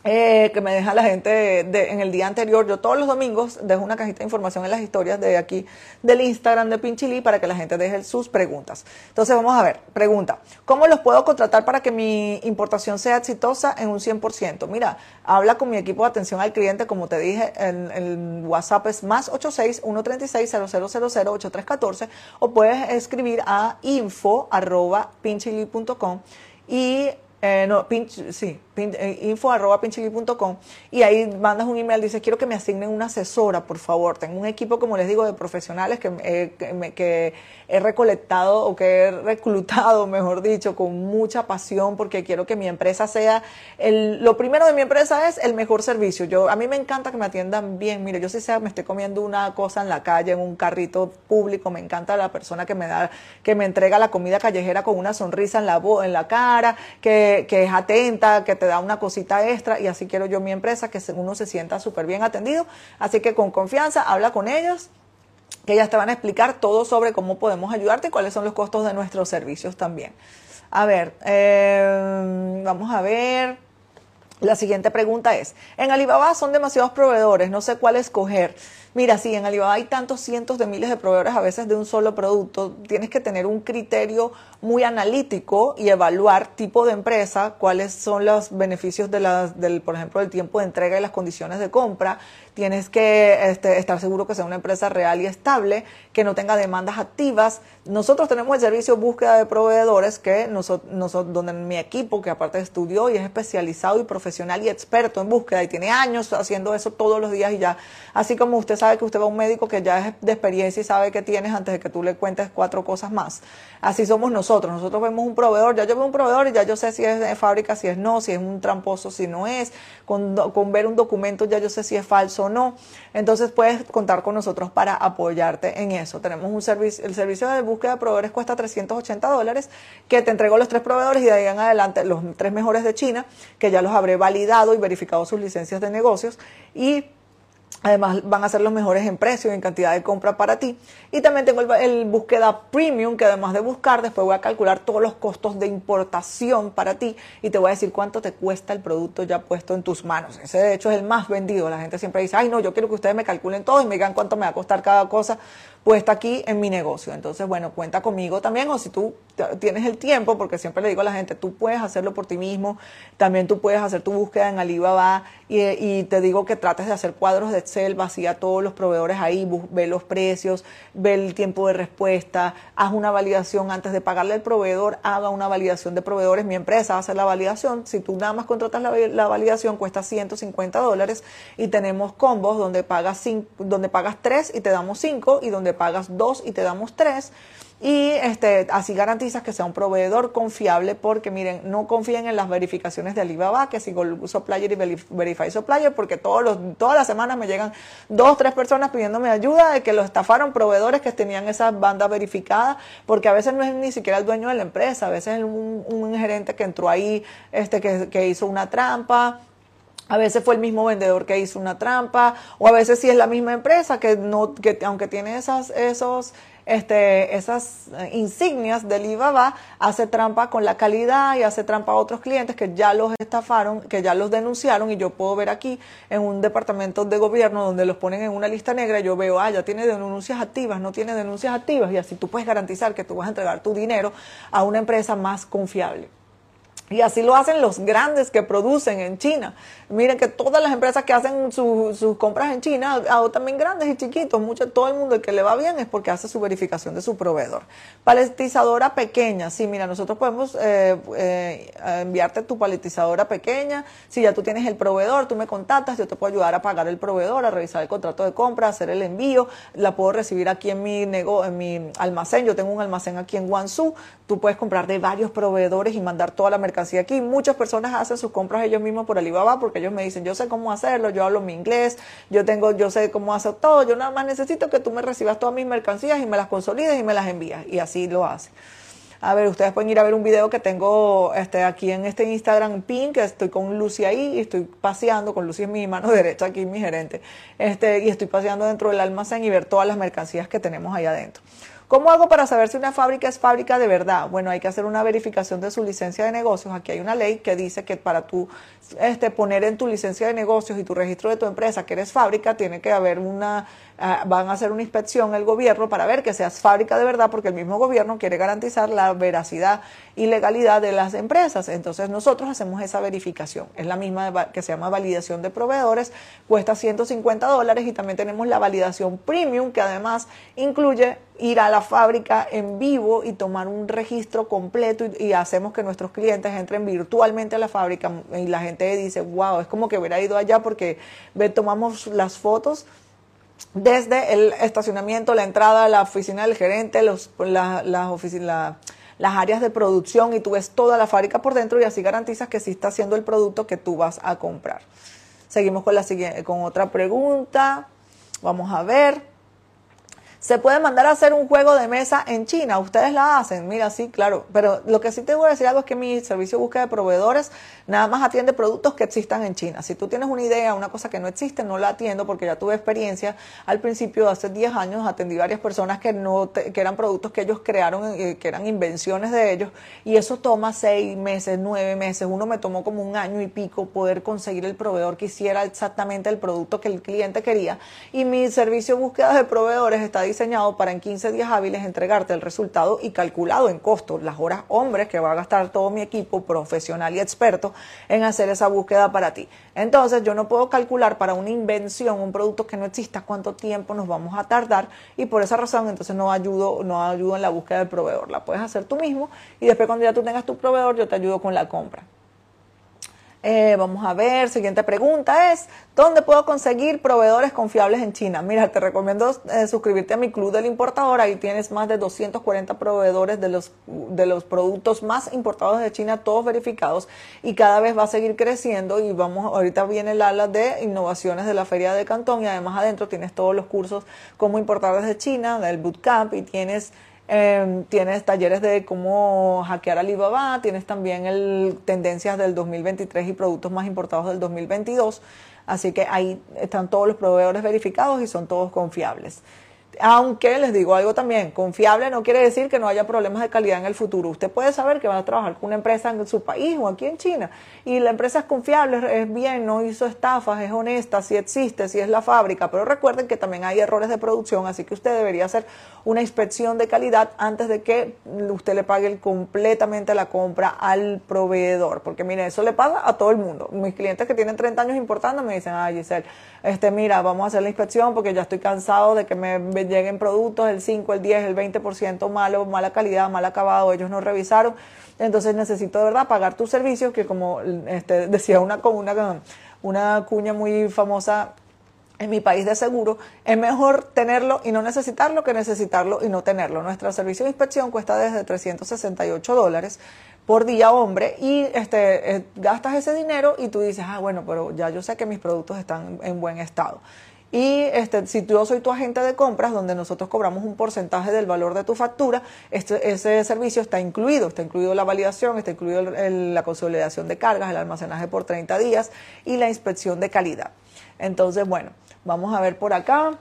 S1: eh, que me deja la gente en el día anterior. Yo todos los domingos dejo una cajita de información en las historias de aquí del Instagram de Pinchili para que la gente deje sus preguntas. Entonces vamos a ver, pregunta, ¿cómo los puedo contratar para que mi importación sea exitosa en un 100%? Mira, habla con mi equipo de atención al cliente, como te dije, el, el WhatsApp es más 86 136 0000 8314 o puedes escribir a info arroba pinchili.com y eh, no, pinch, sí, eh, info arroba pinchili.com y ahí mandas un email, dices, quiero que me asignen una asesora, por favor. Tengo un equipo, como les digo, de profesionales que, eh, que, que, he recolectado o que he reclutado, [laughs] mejor dicho, con mucha pasión porque quiero que mi empresa sea, el, lo primero de mi empresa es el mejor servicio. Yo, a mí me encanta que me atiendan bien. Mire, yo si sea, me estoy comiendo una cosa en la calle, en un carrito público, me encanta la persona que me da, que me entrega la comida callejera con una sonrisa en la, en la cara, que que, es atenta, que te da una cosita extra y así quiero yo mi empresa, que uno se sienta súper bien atendido. Así que con confianza, habla con ellos, que ellas te van a explicar todo sobre cómo podemos ayudarte y cuáles son los costos de nuestros servicios también. A ver, eh, vamos a ver. La siguiente pregunta es, en Alibaba son demasiados proveedores, no sé cuál escoger. Mira, si en Alibaba hay tantos cientos de miles de proveedores a veces de un solo producto, tienes que tener un criterio muy analítico y evaluar tipo de empresa, cuáles son los beneficios de las, del, por ejemplo, del tiempo de entrega y las condiciones de compra. Tienes que este, estar seguro que sea una empresa real y estable, que no tenga demandas activas. Nosotros tenemos el servicio búsqueda de proveedores que nosotros, donde mi equipo, que aparte estudió y es especializado y profesional y experto en búsqueda y tiene años haciendo eso todos los días y ya, así como usted sabe que usted va a un médico que ya es de experiencia y sabe que tienes antes de que tú le cuentes cuatro cosas más. Así somos nosotros. Nosotros vemos un proveedor, ya yo veo un proveedor y ya yo sé si es de fábrica, si es no, si es un tramposo, si no es. Con, con ver un documento ya yo sé si es falso o no. Entonces puedes contar con nosotros para apoyarte en eso. Tenemos un servicio, el servicio de búsqueda de proveedores cuesta 380 dólares, que te entrego los tres proveedores y de ahí en adelante los tres mejores de China, que ya los habré validado y verificado sus licencias de negocios. Y Además, van a ser los mejores en precio y en cantidad de compra para ti. Y también tengo el, búsqueda premium, que además de buscar, después voy a calcular todos los costos de importación para ti y te voy a decir cuánto te cuesta el producto ya puesto en tus manos. Ese, de hecho, es el más vendido. La gente siempre dice, ay, no, yo quiero que ustedes me calculen todo y me digan cuánto me va a costar cada cosa puesta aquí en mi negocio. Entonces, bueno, cuenta conmigo también, o si tú tienes el tiempo, porque siempre le digo a la gente, tú puedes hacerlo por ti mismo, también tú puedes hacer tu búsqueda en Alibaba y, te digo que trates de hacer cuadros de Excel, vacía todos los proveedores ahí, ve los precios, ve el tiempo de respuesta, haz una validación antes de pagarle al proveedor, haga una validación de proveedores, mi empresa hace la validación, si tú nada más contratas la, la validación cuesta 150 dólares y tenemos combos donde pagas, cinco, donde pagas 3 y te damos 5 y donde pagas dos y te damos tres. Y este, así garantizas que sea un proveedor confiable porque miren, no confíen en las verificaciones de Alibaba, que si Supplier y Verify Supplier, porque todos los, todas las semanas me llegan dos, tres personas pidiéndome ayuda de que los estafaron proveedores que tenían esas bandas verificadas, porque a veces no es ni siquiera el dueño de la empresa, a veces es un, un gerente que entró ahí, este, que, que hizo una trampa A veces fue el mismo vendedor que hizo una trampa, o a veces sí es la misma empresa que no, que aunque tiene esas, esos, este, esas eh, insignias del IVA hace trampa con la calidad y hace trampa a otros clientes que ya los estafaron, que ya los denunciaron y yo puedo ver aquí en un departamento de gobierno donde los ponen en una lista negra, yo veo, ah, ya tiene denuncias activas, no tiene denuncias activas y así tú puedes garantizar que tú vas a entregar tu dinero a una empresa más confiable. Y así lo hacen los grandes que producen en China. Miren que todas las empresas que hacen sus compras en China, también grandes y chiquitos, mucho, todo el mundo el que le va bien es porque hace su verificación de su proveedor. Paletizadora pequeña, sí, mira, nosotros podemos eh, eh, enviarte tu paletizadora pequeña. Si ya tú tienes el proveedor, tú me contactas, yo te puedo ayudar a pagar el proveedor, a revisar el contrato de compra, hacer el envío. La puedo recibir aquí en mi, nego, en mi almacén. Yo tengo un almacén aquí en Guangzhou. Tú puedes comprar de varios proveedores y mandar toda la mercancía aquí. Muchas personas hacen sus compras ellos mismos por Alibaba porque ellos me dicen, yo sé cómo hacerlo, yo hablo mi inglés, yo tengo, yo sé cómo hacer todo, yo nada más necesito que tú me recibas todas mis mercancías y me las consolides y me las envías. Y así lo hace. A ver, ustedes pueden ir a ver un video que tengo este, aquí en este Instagram pin, que estoy con Lucy ahí y estoy paseando, con Lucy es mi mano [laughs] derecha aquí, mi gerente, este, y estoy paseando dentro del almacén y ver todas las mercancías que tenemos ahí adentro. ¿Cómo hago para saber si una fábrica es fábrica de verdad? Bueno, hay que hacer una verificación de su licencia de negocios. Aquí hay una ley que dice que para tú este, poner en tu licencia de negocios y tu registro de tu empresa que eres fábrica, tiene que haber una Ah, van a hacer una inspección el gobierno para ver que seas fábrica de verdad, porque el mismo gobierno quiere garantizar la veracidad y legalidad de las empresas. Entonces nosotros hacemos esa verificación. Es la misma que se llama validación de proveedores, cuesta 150 dólares y también tenemos la validación premium, que además incluye ir a la fábrica en vivo y tomar un registro completo y, y, hacemos que nuestros clientes entren virtualmente a la fábrica y la gente dice, wow, es como que hubiera ido allá porque ve, tomamos las fotos desde el estacionamiento, la entrada, la oficina del gerente, los, las áreas de producción y tú ves toda la fábrica por dentro y así garantizas que sí está haciendo el producto que tú vas a comprar. Seguimos con, la siguiente, con otra pregunta. Vamos a ver. Se puede mandar a hacer un juego de mesa en China. Ustedes la hacen. Mira, sí, claro. Pero lo que sí te voy a decir algo es que mi servicio de búsqueda de proveedores nada más atiende productos que existan en China. Si tú tienes una idea, una cosa que no existe, no la atiendo porque ya tuve experiencia. Al principio, hace 10 años, atendí varias personas que, no que eran productos que ellos crearon, eh, que eran invenciones de ellos. Y eso toma 6 meses, 9 meses. Uno me tomó como un año y pico poder conseguir el proveedor que hiciera exactamente el producto que el cliente quería. Y mi servicio de búsqueda de proveedores está diseñado para en 15 días hábiles entregarte el resultado y calculado en costos, las horas hombres que va a gastar todo mi equipo profesional y experto en hacer esa búsqueda para ti. Entonces yo no puedo calcular para una invención, un producto que no exista, cuánto tiempo nos vamos a tardar y por esa razón entonces no ayudo, no ayudo en la búsqueda del proveedor. La puedes hacer tú mismo y después cuando ya tú tengas tu proveedor yo te ayudo con la compra. Eh, vamos a ver, siguiente pregunta es, ¿dónde puedo conseguir proveedores confiables en China? Mira, te recomiendo eh, suscribirte a mi club del importador, ahí tienes más de 240 proveedores de los, de los productos más importados de China, todos verificados, y cada vez va a seguir creciendo y vamos, ahorita viene el ala de innovaciones de la Feria de Cantón y además adentro tienes todos los cursos como importar desde China, del bootcamp y tienes Em, tienes talleres de cómo hackear Alibaba, tienes también el tendencias del 2023 y productos más importados del 2022. Así que ahí están todos los proveedores verificados y son todos confiables. Aunque les digo algo también, confiable no quiere decir que no haya problemas de calidad en el futuro. Usted puede saber que va a trabajar con una empresa en su país o aquí en China y la empresa es confiable, es bien, no hizo estafas, es honesta, si existe, si es la fábrica, pero recuerden que también hay errores de producción, así que usted debería hacer una inspección de calidad antes de que usted le pague completamente la compra al proveedor, porque mire, eso le pasa a todo el mundo. Mis clientes que tienen 30 años importando me dicen, ay Giselle, este, mira, vamos a hacer la inspección porque ya estoy cansado de que me lleguen productos el 5, el 10, el 20% malo, mala calidad, mal acabado, ellos no revisaron. Entonces necesito de verdad pagar tus servicios, que como este, decía una, una, una cuña muy famosa en mi país de seguro, es mejor tenerlo y no necesitarlo que necesitarlo y no tenerlo. Nuestro servicio de inspección cuesta desde 368 dólares por día hombre y este, eh, gastas ese dinero y tú dices, ah, bueno, pero ya yo sé que mis productos están en buen estado. Y este, si yo soy tu agente de compras, donde nosotros cobramos un porcentaje del valor de tu factura, este, ese servicio está incluido. Está incluido la validación, está incluido la consolidación de cargas, el almacenaje por 30 días y la inspección de calidad. Entonces, bueno, vamos a ver por acá.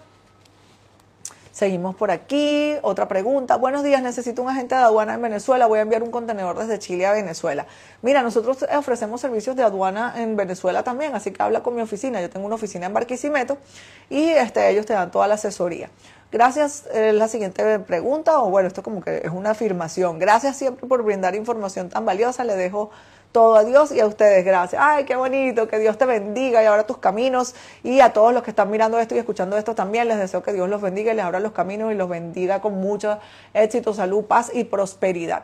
S1: Seguimos por aquí. Otra pregunta. Buenos días, necesito un agente de aduana en Venezuela. Voy a enviar un contenedor desde Chile a Venezuela. Mira, nosotros ofrecemos servicios de aduana en Venezuela también, así que habla con mi oficina. Yo tengo una oficina en Barquisimeto y este, ellos te dan toda la asesoría. Gracias, es la siguiente pregunta, o bueno, esto como que es una afirmación. Gracias siempre por brindar información tan valiosa. Le dejo todo a Dios y a ustedes. Gracias. Ay, qué bonito, que Dios te bendiga y abra tus caminos. Y a todos los que están mirando esto y escuchando esto también, les deseo que Dios los bendiga y les abra los caminos y los bendiga con mucho éxito, salud, paz y prosperidad.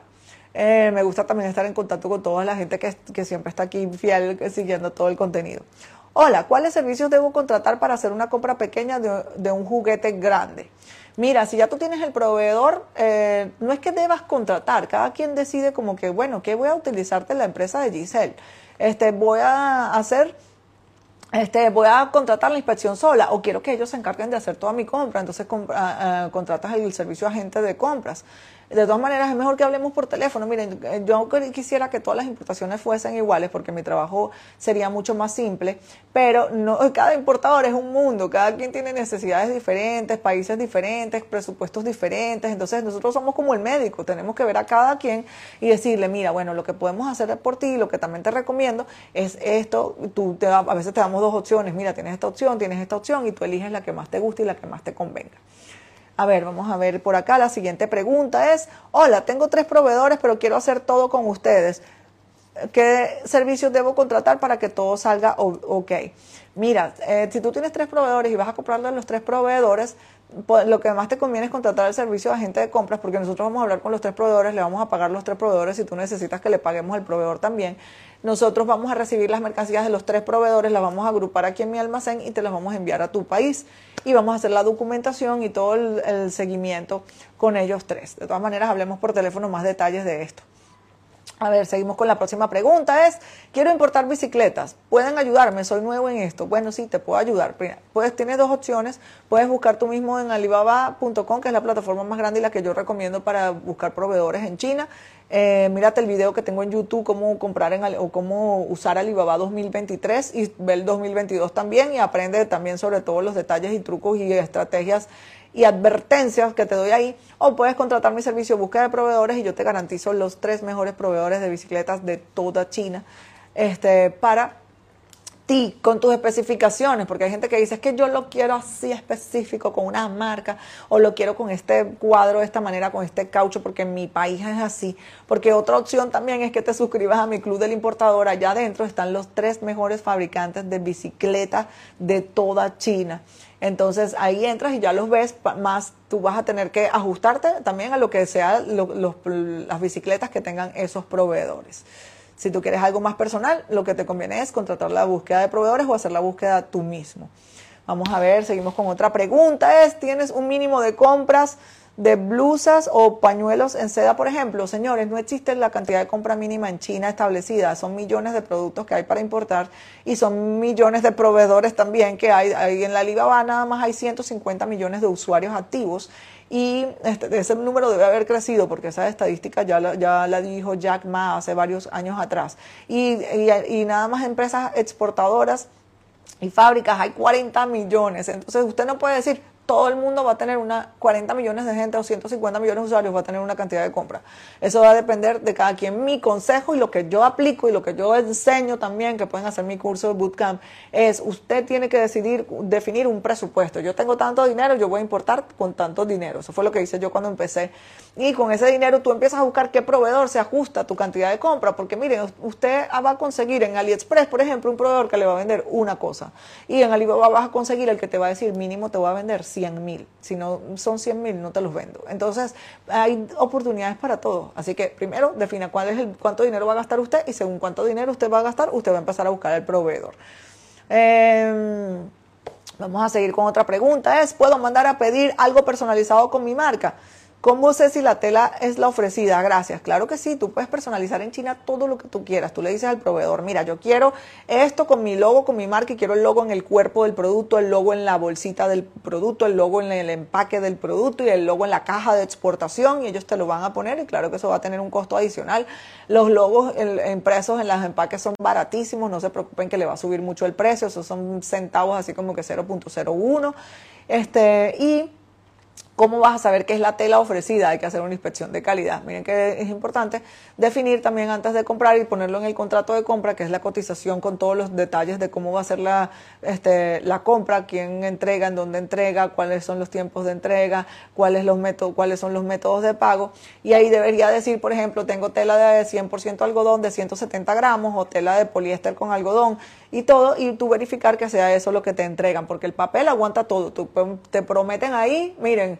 S1: Eh, me gusta también estar en contacto con toda la gente que, siempre está aquí fiel siguiendo todo el contenido. Hola, ¿cuáles servicios debo contratar para hacer una compra pequeña de un juguete grande? Mira, si ya tú tienes el proveedor, eh, no es que debas contratar, cada quien decide como que, bueno, ¿qué voy a utilizarte la empresa de Giselle? Este, voy a hacer este, voy a contratar la inspección sola o quiero que ellos se encarguen de hacer toda mi compra, entonces ah, ah, contratas el servicio agente de compras. De todas maneras, es mejor que hablemos por teléfono. Miren, yo quisiera que todas las importaciones fuesen iguales porque mi trabajo sería mucho más simple, pero no, cada importador es un mundo, cada quien tiene necesidades diferentes, países diferentes, presupuestos diferentes, entonces nosotros somos como el médico, tenemos que ver a cada quien y decirle, mira, bueno, lo que podemos hacer por ti, lo que también te recomiendo es esto, tú te, a veces te damos dos opciones, mira, tienes esta opción, tienes esta opción y tú eliges la que más te guste y la que más te convenga. A ver, vamos a ver por acá. La siguiente pregunta es, hola, tengo tres proveedores, pero quiero hacer todo con ustedes. ¿Qué servicios debo contratar para que todo salga ok? Mira, eh, si tú tienes tres proveedores y vas a comprarle a los tres proveedores, lo que más te conviene es contratar el servicio de agente de compras porque nosotros vamos a hablar con los tres proveedores, le vamos a pagar los tres proveedores si tú necesitas que le paguemos al proveedor también. Nosotros vamos a recibir las mercancías de los tres proveedores, las vamos a agrupar aquí en mi almacén y te las vamos a enviar a tu país y vamos a hacer la documentación y todo el seguimiento con ellos tres. De todas maneras, hablemos por teléfono más detalles de esto. A ver, seguimos con la próxima pregunta. Es, quiero importar bicicletas. ¿Pueden ayudarme? Soy nuevo en esto. Bueno, sí, te puedo ayudar. Pues tienes dos opciones. Puedes buscar tú mismo en alibaba.com, que es la plataforma más grande y la que yo recomiendo para buscar proveedores en China. Eh, mírate el video que tengo en YouTube, cómo comprar en, o cómo usar Alibaba 2023 y ver el 2022 también y aprende también sobre todos los detalles y trucos y estrategias y advertencias que te doy ahí, o puedes contratar mi servicio búsqueda de proveedores y yo te garantizo los tres mejores proveedores de bicicletas de toda China este, para ti, con tus especificaciones, porque hay gente que dice es que yo lo quiero así específico, con una marca, o lo quiero con este cuadro de esta manera, con este caucho, porque en mi país es así. Porque otra opción también es que te suscribas a mi club del importador. Allá adentro están los tres mejores fabricantes de bicicletas de toda China. Entonces ahí entras y ya los ves, más tú vas a tener que ajustarte también a lo que sean las bicicletas que tengan esos proveedores. Si tú quieres algo más personal, lo que te conviene es contratar la búsqueda de proveedores o hacer la búsqueda tú mismo. Vamos a ver, seguimos con otra pregunta. Es, ¿tienes un mínimo de compras? de blusas o pañuelos en seda, por ejemplo. Señores, no existe la cantidad de compra mínima en China establecida. Son millones de productos que hay para importar y son millones de proveedores también que hay. hay en la Alibaba nada más hay 150 millones de usuarios activos y este, ese número debe haber crecido porque esa estadística ya la, ya la dijo Jack Ma hace varios años atrás. Y, y nada más empresas exportadoras y fábricas hay 40 millones. Entonces usted no puede decir, todo el mundo va a tener una 40 millones de gente o 150 millones de usuarios va a tener una cantidad de compra. Eso va a depender de cada quien. Mi consejo y lo que yo aplico y lo que yo enseño también, que pueden hacer mi curso de bootcamp, es usted tiene que decidir, definir un presupuesto. Yo tengo tanto dinero, yo voy a importar con tanto dinero. Eso fue lo que hice yo cuando empecé. Y con ese dinero tú empiezas a buscar qué proveedor se ajusta a tu cantidad de compra. Porque miren, usted va a conseguir en AliExpress, por ejemplo, un proveedor que le va a vender una cosa. Y en Alibaba vas a conseguir el que te va a decir mínimo te va a vender 100 mil. Si no son 100 mil, no te los vendo. Entonces, hay oportunidades para todos. Así que primero defina cuál es el, cuánto dinero va a gastar usted y según cuánto dinero usted va a gastar, usted va a empezar a buscar el proveedor. Em, vamos a seguir con otra pregunta. Es, ¿puedo mandar a pedir algo personalizado con mi marca? ¿Cómo sé si la tela es la ofrecida? Gracias. Claro que sí, tú puedes personalizar en China todo lo que tú quieras. Tú le dices al proveedor, mira, yo quiero esto con mi logo, con mi marca y quiero el logo en el cuerpo del producto, el logo en la bolsita del producto, el logo en el empaque del producto y el logo en la caja de exportación y ellos te lo van a poner y claro que eso va a tener un costo adicional. Los logos impresos en los empaques son baratísimos, no se preocupen que le va a subir mucho el precio, esos son centavos así como que 0.01. Este, y ¿Cómo vas a saber qué es la tela ofrecida? Hay que hacer una inspección de calidad. Miren que es importante definir también antes de comprar y ponerlo en el contrato de compra, que es la cotización con todos los detalles de cómo va a ser la, este, la compra, quién entrega, en dónde entrega, cuáles son los tiempos de entrega, cuáles, los métodos, cuáles son los métodos de pago. Y ahí debería decir, por ejemplo, tengo tela de 100% algodón de 170 gramos o tela de poliéster con algodón y todo, y tú verificar que sea eso lo que te entregan, porque el papel aguanta todo. te prometen ahí, miren,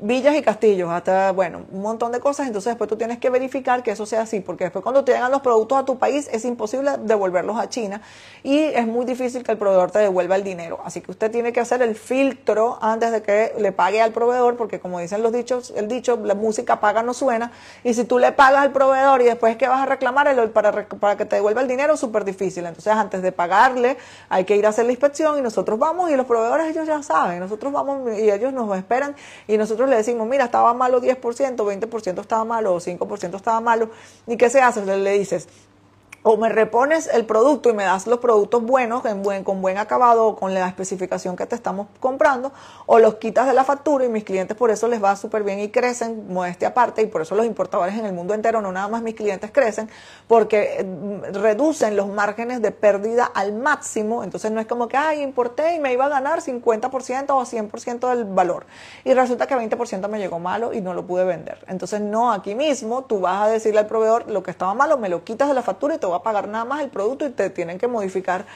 S1: villas y castillos, hasta, bueno, un montón de cosas, entonces después tú tienes que verificar que eso sea así, porque después cuando te llegan los productos a tu país es imposible devolverlos a China y es muy difícil que el proveedor te devuelva el dinero. Así que usted tiene que hacer el filtro antes de que le pague al proveedor, porque como dicen los dichos, el dicho, la música paga no suena, y si tú le pagas al proveedor y después que vas a reclamar para, para que te devuelva el dinero, súper difícil. Entonces antes de pagarle hay que ir a hacer la inspección y nosotros vamos y los proveedores ellos ya saben, nosotros vamos y ellos nos esperan y nosotros le decimos, mira, estaba malo 10%, 20% estaba malo, 5% estaba malo. ¿Y qué se hace? Le dices, o me repones el producto y me das los productos buenos, en buen, con buen acabado o con la especificación que te estamos comprando, o los quitas de la factura y mis clientes por eso les va súper bien y crecen, modestia aparte, y por eso los importadores en el mundo entero, no nada más mis clientes crecen, porque mm, reducen los márgenes de pérdida al máximo, entonces no es como que, ay, importé y me iba a ganar 50% o 100% del valor, y resulta que 20% me llegó malo y no lo pude vender. Entonces no, aquí mismo tú vas a decirle al proveedor, lo que estaba malo, me lo quitas de la factura y te va a pagar nada más el producto y te tienen que modificar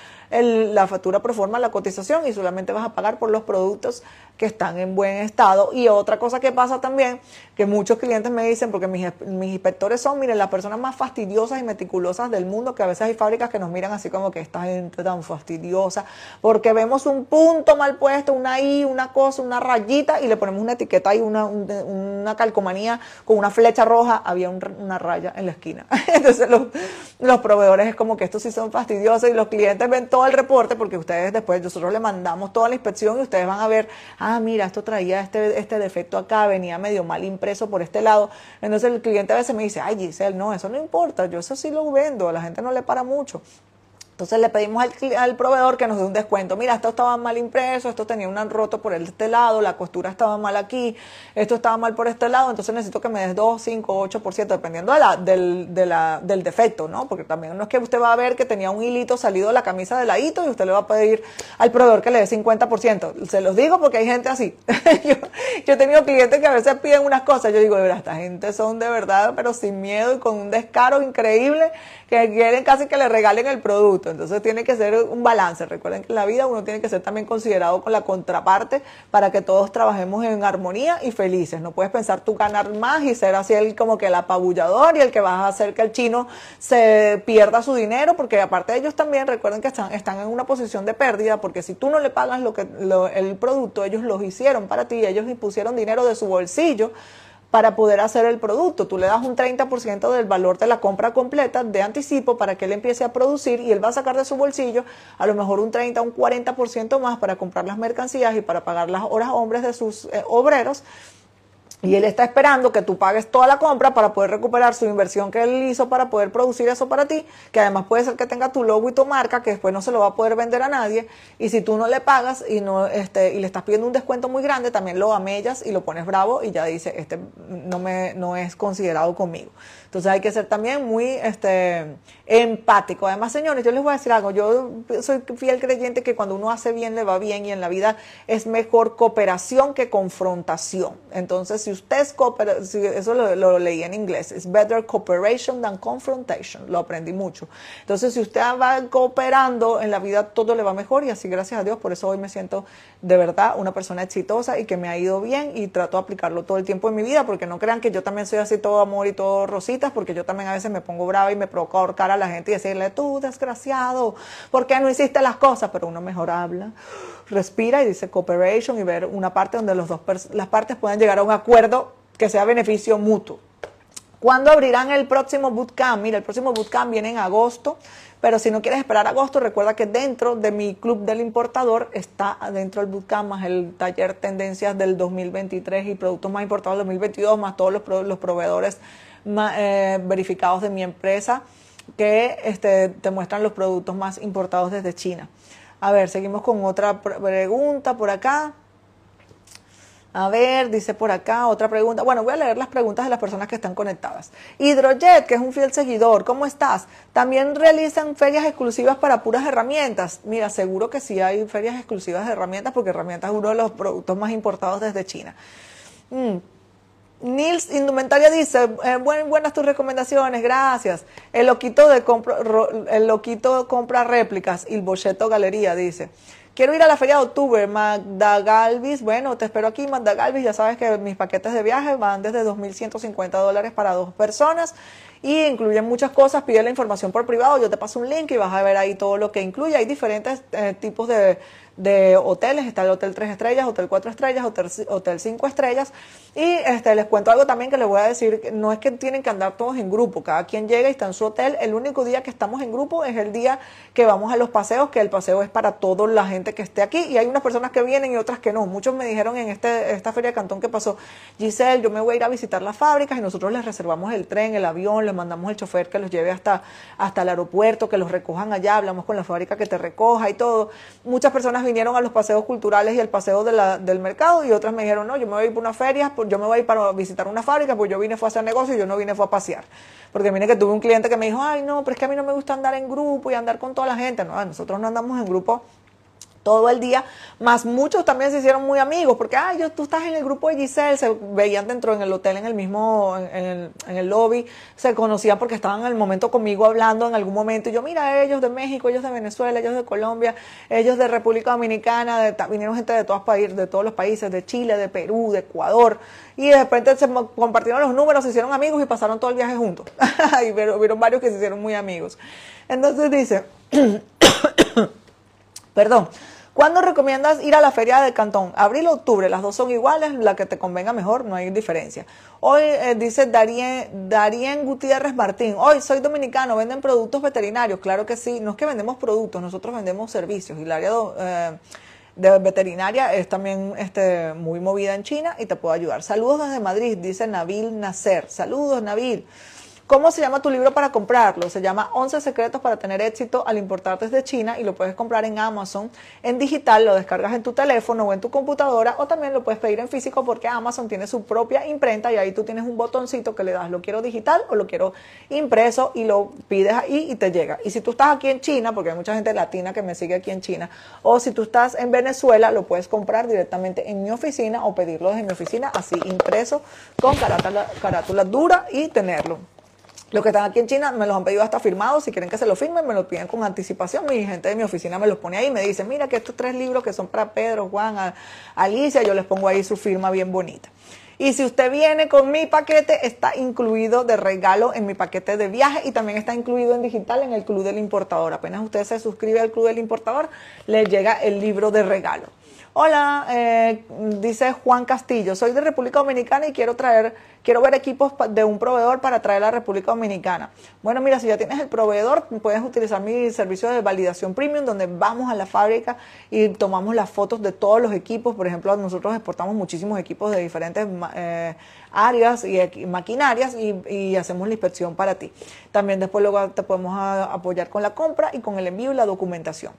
S1: la factura forma, la cotización y solamente vas a pagar por los productos que están en buen estado. Y otra cosa que pasa también, que muchos clientes me dicen, porque mis, mis inspectores son, miren, las personas más fastidiosas y meticulosas del mundo, que a veces hay fábricas que nos miran así como que esta gente tan fastidiosa, porque vemos un punto mal puesto, una I, una cosa, una rayita y le ponemos una etiqueta y una, una calcomanía con una flecha roja, había una raya en la esquina. [laughs] Entonces los, los proveedores es como que estos sí son fastidiosos y los clientes ven todo el reporte porque ustedes después, nosotros le mandamos toda la inspección y ustedes van a ver, ah, mira, esto traía este, este defecto acá, venía medio mal impreso por este lado. Entonces el cliente a veces me dice, ay Giselle, no, eso no importa, yo eso sí lo vendo, a la gente no le para mucho. Entonces le pedimos al, al, proveedor que nos dé un descuento. Mira, esto estaba mal impreso, esto tenía un roto por este lado, la costura estaba mal aquí, esto estaba mal por este lado, entonces necesito que me des 2, 5, 8%, dependiendo de la, del, de del defecto, ¿no? Porque también no es que usted va a ver que tenía un hilito salido de la camisa de ladito y usted le va a pedir al proveedor que le dé 50%. Se los digo porque hay gente así. [laughs] yo, he tenido clientes que a veces piden unas cosas, yo digo, esta gente son de verdad, pero sin miedo y con un descaro increíble, que quieren casi que le regalen el producto. Entonces tiene que ser un balance. Recuerden que en la vida uno tiene que ser también considerado con la contraparte para que todos trabajemos en armonía y felices. No puedes pensar tú ganar más y ser así el como que el apabullador y el que vas a hacer que el chino se pierda su dinero, porque aparte de ellos también recuerden que están, están en una posición de pérdida, porque si tú no le pagas lo que el producto, ellos los hicieron para ti, ellos impusieron dinero de su bolsillo para poder hacer el producto. Tú le das un 30% del valor de la compra completa de anticipo para que él empiece a producir y él va a sacar de su bolsillo a lo mejor un 30, un 40% más para comprar las mercancías y para pagar las horas hombres de sus eh, obreros y él está esperando que tú pagues toda la compra para poder recuperar su inversión que él hizo para poder producir eso para ti, que además puede ser que tenga tu logo y tu marca, que después no se lo va a poder vender a nadie. Y si tú no le pagas y no este y le estás pidiendo un descuento muy grande, también lo amellas y lo pones bravo y ya dice, este no me no es considerado conmigo. Entonces hay que ser también muy este empático. Además, señores, yo les voy a decir algo, yo soy fiel creyente que cuando uno hace bien le va bien y en la vida es mejor cooperación que confrontación. Entonces, si usted coopera, eso lo, leí en inglés, es better cooperation than confrontation, lo aprendí mucho. Entonces, si usted va cooperando en la vida, todo le va mejor y así, gracias a Dios, por eso hoy me siento de verdad una persona exitosa y que me ha ido bien y trato de aplicarlo todo el tiempo en mi vida, porque no crean que yo también soy así todo amor y todo porque yo también a veces me pongo brava y me provoco ahorcar a la gente y decirle, tú desgraciado, ¿por qué no hiciste las cosas? Pero uno mejor habla respira y dice cooperation y ver una parte donde los dos las partes puedan llegar a un acuerdo que sea beneficio mutuo. ¿Cuándo abrirán el próximo bootcamp? Mira, el próximo bootcamp viene en agosto, pero si no quieres esperar agosto, recuerda que dentro de mi club del importador está dentro del bootcamp más el taller tendencias del 2023 y productos más importados del 2022, más todos los, proveedores eh, verificados de mi empresa que este, te muestran los productos más importados desde China. A ver, seguimos con otra pregunta por acá. A ver, dice por acá otra pregunta. Bueno, voy a leer las preguntas de las personas que están conectadas. Hidrojet, que es un fiel seguidor, ¿cómo estás? También realizan ferias exclusivas para puras herramientas. Mira, seguro que sí hay ferias exclusivas de herramientas porque herramientas es uno de los productos más importados desde China. Mm. Nils Indumentaria dice, eh, buenas tus recomendaciones, gracias. El loquito, de compra, el loquito compra réplicas y el bocheto galería dice. Quiero ir a la feria de octubre, Magda Galvis. Bueno, te espero aquí, Magda Galvis. Ya sabes que mis paquetes de viaje van desde 2.150 dólares para dos personas y incluyen muchas cosas. Pide la información por privado. Yo te paso un link y vas a ver ahí todo lo que incluye. Hay diferentes eh, tipos de de hoteles, está el Hotel 3 Estrellas, Hotel 4 Estrellas, Hotel, hotel 5 Estrellas. Y este, les cuento algo también que les voy a decir, no es que tienen que andar todos en grupo, cada quien llega y está en su hotel. El único día que estamos en grupo es el día que vamos a los paseos, que el paseo es para toda la gente que esté aquí. Y hay unas personas que vienen y otras que no. Muchos me dijeron en este, esta feria de Cantón que pasó, Giselle, yo me voy a ir a visitar las fábricas y nosotros les reservamos el tren, el avión, les mandamos el chofer que los lleve hasta, hasta el aeropuerto, que los recojan allá, hablamos con la fábrica que te recoja y todo. Muchas personas vinieron a los paseos culturales y el paseo de la, del mercado y otras me dijeron, no, yo me voy a ir por una feria, pues yo me voy a ir para visitar una fábrica, pues yo vine fue a hacer negocio y yo no vine fue a pasear. Porque mire que tuve un cliente que me dijo, ay no, pero es que a mí no me gusta andar en grupo y andar con toda la gente. No, nosotros no andamos en grupo todo el día, más muchos también se hicieron muy amigos, porque, ah, yo, tú estás en el grupo de Giselle, se veían dentro en el hotel, en el mismo, en, el, en el, lobby, se conocían porque estaban en el momento conmigo hablando en algún momento, y yo, mira, ellos de México, ellos de Venezuela, ellos de Colombia, ellos de República Dominicana, de, vinieron gente de, todos, de todos los países, de Chile, de Perú, de Ecuador, y de repente se compartieron los números, se hicieron amigos y pasaron todo el viaje juntos, [laughs] y vieron varios que se hicieron muy amigos. Entonces dice, [coughs] perdón, ¿Cuándo recomiendas ir a la feria de Cantón? Abril o octubre, las dos son iguales, la que te convenga mejor, no hay diferencia. Hoy eh, dice Darien, Darien Gutiérrez Martín, hoy soy dominicano, ¿venden productos veterinarios? Claro que sí, no es que vendemos productos, nosotros vendemos servicios y el área eh, de veterinaria es también este, muy movida en China y te puedo ayudar. Saludos desde Madrid, dice Nabil Nacer. Saludos, Nabil. ¿Cómo se llama tu libro para comprarlo? Se llama 11 secretos para tener éxito al importar desde China y lo puedes comprar en Amazon en digital, lo descargas en tu teléfono o en tu computadora o también lo puedes pedir en físico porque Amazon tiene su propia imprenta y ahí tú tienes un botoncito que le das lo quiero digital o lo quiero impreso y lo pides ahí y te llega. Y si tú estás aquí en China, porque hay mucha gente latina que me sigue aquí en China, o si tú estás en Venezuela, lo puedes comprar directamente en mi oficina o pedirlo desde mi oficina así impreso con carátula, carátula dura y tenerlo. Los que están aquí en China me los han pedido hasta firmados. Si quieren que se los firmen, me los piden con anticipación. Mi gente de mi oficina me los pone ahí y me dice, mira que estos tres libros que son para Pedro, Juan, Alicia, yo les pongo ahí su firma bien bonita. Y si usted viene con mi paquete, está incluido de regalo en mi paquete de viaje y también está incluido en digital en el Club del Importador. Apenas usted se suscribe al Club del Importador, le llega el libro de regalo. Hola, eh, dice Juan Castillo, soy de República Dominicana y quiero traer, quiero ver equipos de un proveedor para traer a la República Dominicana. Bueno, mira, si ya tienes el proveedor, puedes utilizar mi servicio de validación premium, donde vamos a la fábrica y tomamos las fotos de todos los equipos. Por ejemplo, nosotros exportamos muchísimos equipos de diferentes eh, áreas y maquinarias y, hacemos la inspección para ti. También después luego te podemos apoyar con la compra y con el envío y la documentación.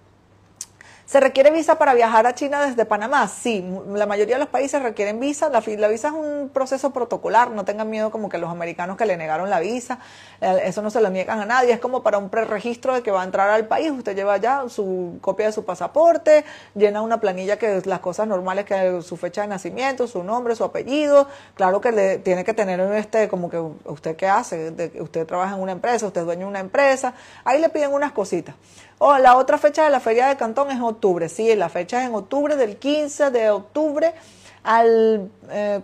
S1: ¿Se requiere visa para viajar a China desde Panamá? Sí, la mayoría de los países requieren visa. La, visa es un proceso protocolar, no tengan miedo como que los americanos que le negaron la visa, eh, eso no se lo niegan a nadie, es como para un preregistro de que va a entrar al país, usted lleva ya su copia de su pasaporte, llena una planilla que las cosas normales, que su fecha de nacimiento, su nombre, su apellido, claro que le tiene que tener este, como que usted qué hace, usted trabaja en una empresa, usted es dueño de una empresa, ahí le piden unas cositas. Oh, la otra fecha de la Feria de Cantón es octubre. Sí, la fecha es en octubre, del 15 de octubre al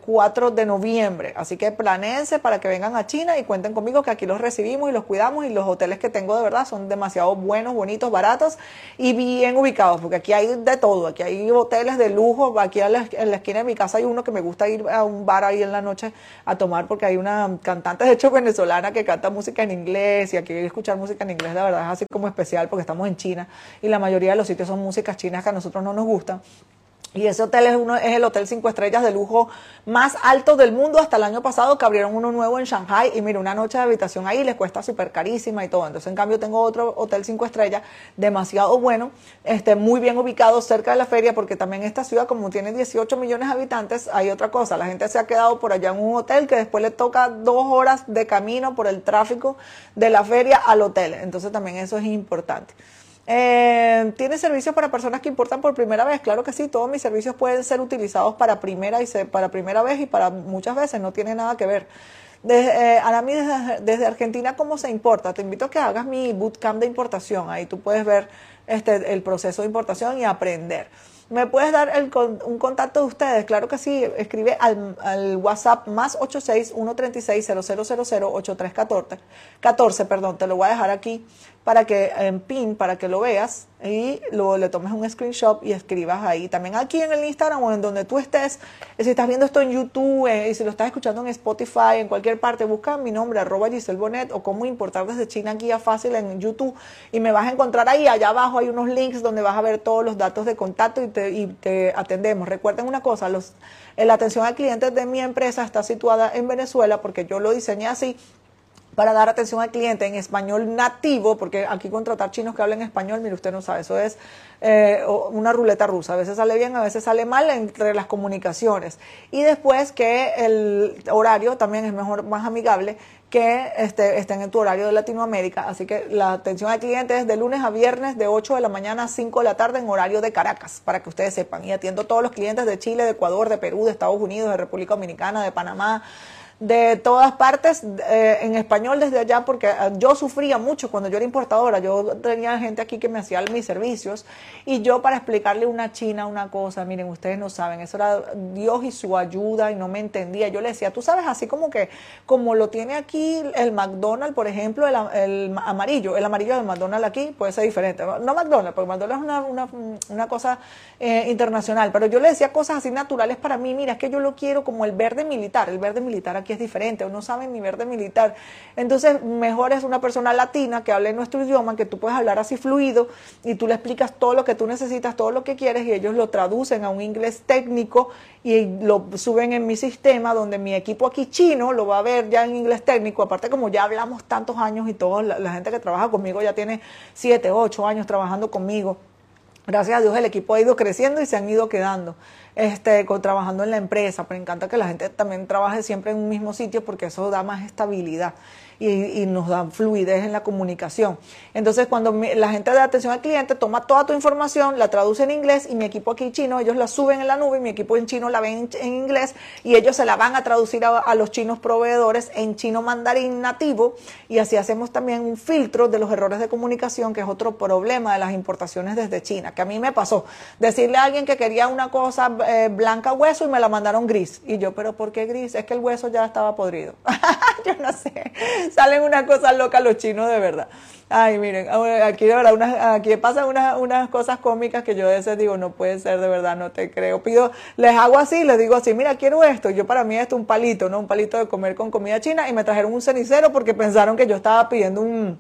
S1: 4 eh, de noviembre. Así que planeense para que vengan a China y cuenten conmigo que aquí los recibimos y los cuidamos y los hoteles que tengo de verdad son demasiado buenos, bonitos, baratos y bien ubicados, porque aquí hay de todo, aquí hay hoteles de lujo, aquí en la, esquina de mi casa hay uno que me gusta ir a un bar ahí en la noche a tomar porque hay una cantante de hecho venezolana que canta música en inglés y aquí escuchar música en inglés de verdad es así como especial porque estamos en China y la mayoría de los sitios son músicas chinas que a nosotros no nos gustan. Y ese hotel es, uno, es el hotel cinco estrellas de lujo más alto del mundo hasta el año pasado, que abrieron uno nuevo en Shanghai. Y mira, una noche de habitación ahí les cuesta súper carísima y todo. Entonces, en cambio, tengo otro hotel cinco estrellas demasiado bueno, este, muy bien ubicado cerca de la feria, porque también esta ciudad, como tiene 18 millones de habitantes, hay otra cosa. La gente se ha quedado por allá en un hotel que después le toca dos horas de camino por el tráfico de la feria al hotel. Entonces, también eso es importante. Eh, ¿Tiene servicios para personas que importan por primera vez? Claro que sí, todos mis servicios pueden ser utilizados para primera y para primera vez y para muchas veces, no tiene nada que ver. Desde, eh, desde, desde, Argentina, ¿cómo se importa? Te invito a que hagas mi bootcamp de importación. Ahí tú puedes ver este, el proceso de importación y aprender. ¿Me puedes dar el, un contacto de ustedes? Claro que sí. Escribe al, al WhatsApp más 86 136 0000 8314. 14, perdón, te lo voy a dejar aquí para que en pin, para que lo veas y luego le tomes un screenshot y escribas ahí. También aquí en el Instagram o en donde tú estés, si estás viendo esto en YouTube eh, y si lo estás escuchando en Spotify, en cualquier parte, busca mi nombre, arroba Giselle Bonet o cómo importar desde China guía fácil en YouTube y me vas a encontrar ahí. Allá abajo hay unos links donde vas a ver todos los datos de contacto y te, y te atendemos. Recuerden una cosa, los, la atención al cliente de mi empresa está situada en Venezuela porque yo lo diseñé así para dar atención al cliente en español nativo, porque aquí contratar chinos que hablen español, mire, usted no sabe, eso es eh, una ruleta rusa. A veces sale bien, a veces sale mal entre las comunicaciones. Y después que el horario también es mejor, más amigable que este, estén en tu horario de Latinoamérica. Así que la atención al cliente es de lunes a viernes de 8 de la mañana a 5 de la tarde en horario de Caracas, para que ustedes sepan. Y atiendo a todos los clientes de Chile, de Ecuador, de Perú, de Estados Unidos, de República Dominicana, de Panamá, de todas partes eh, en español desde allá porque eh, yo sufría mucho cuando yo era importadora, yo tenía gente aquí que me hacía mis servicios y yo para explicarle una china una cosa, miren, ustedes no saben, eso era Dios y su ayuda y no me entendía. Yo le decía, tú sabes, así como que como lo tiene aquí el McDonald's, por ejemplo, el, amarillo, el amarillo del McDonald's aquí puede ser diferente. No McDonald's, porque McDonald's es una, una, cosa eh, internacional, pero yo le decía cosas así naturales para mí, mira, es que yo lo quiero como el verde militar, el verde militar aquí es diferente, o no saben ni verde militar. Entonces, mejor es una persona latina que hable nuestro idioma, que tú puedes hablar así fluido y tú le explicas todo lo que tú necesitas, todo lo que quieres y ellos lo traducen a un inglés técnico y lo suben en mi sistema donde mi equipo aquí chino lo va a ver ya en inglés técnico. Aparte, como ya hablamos tantos años y toda la, la gente que trabaja conmigo ya tiene siete, ocho años trabajando conmigo. Gracias a Dios el equipo ha ido creciendo y se han ido quedando este, trabajando en la empresa. Pero me encanta que la gente también trabaje siempre en un mismo sitio porque eso da más estabilidad y, nos dan fluidez en la comunicación. Entonces, cuando la gente de atención al cliente toma toda tu información, la traduce en inglés y mi equipo aquí chino, ellos la suben en la nube y mi equipo en chino la ven en, inglés y ellos se la van a traducir a, los chinos proveedores en chino mandarín nativo y así hacemos también un filtro de los errores de comunicación, que es otro problema de las importaciones desde China, que a mí me pasó. Decirle a alguien que quería una cosa eh, blanca hueso y me la mandaron gris. Y yo, pero ¿por qué gris? Es que el hueso ya estaba podrido. [laughs] yo no sé salen unas cosas locas los chinos de verdad. Ay, miren, aquí de verdad, unas, aquí pasan unas, unas cosas cómicas que yo a veces digo, no puede ser de verdad, no te creo. Pido, les hago así, les digo así, mira, quiero esto. Yo para mí esto es un palito, ¿no? Un palito de comer con comida china y me trajeron un cenicero porque pensaron que yo estaba pidiendo un,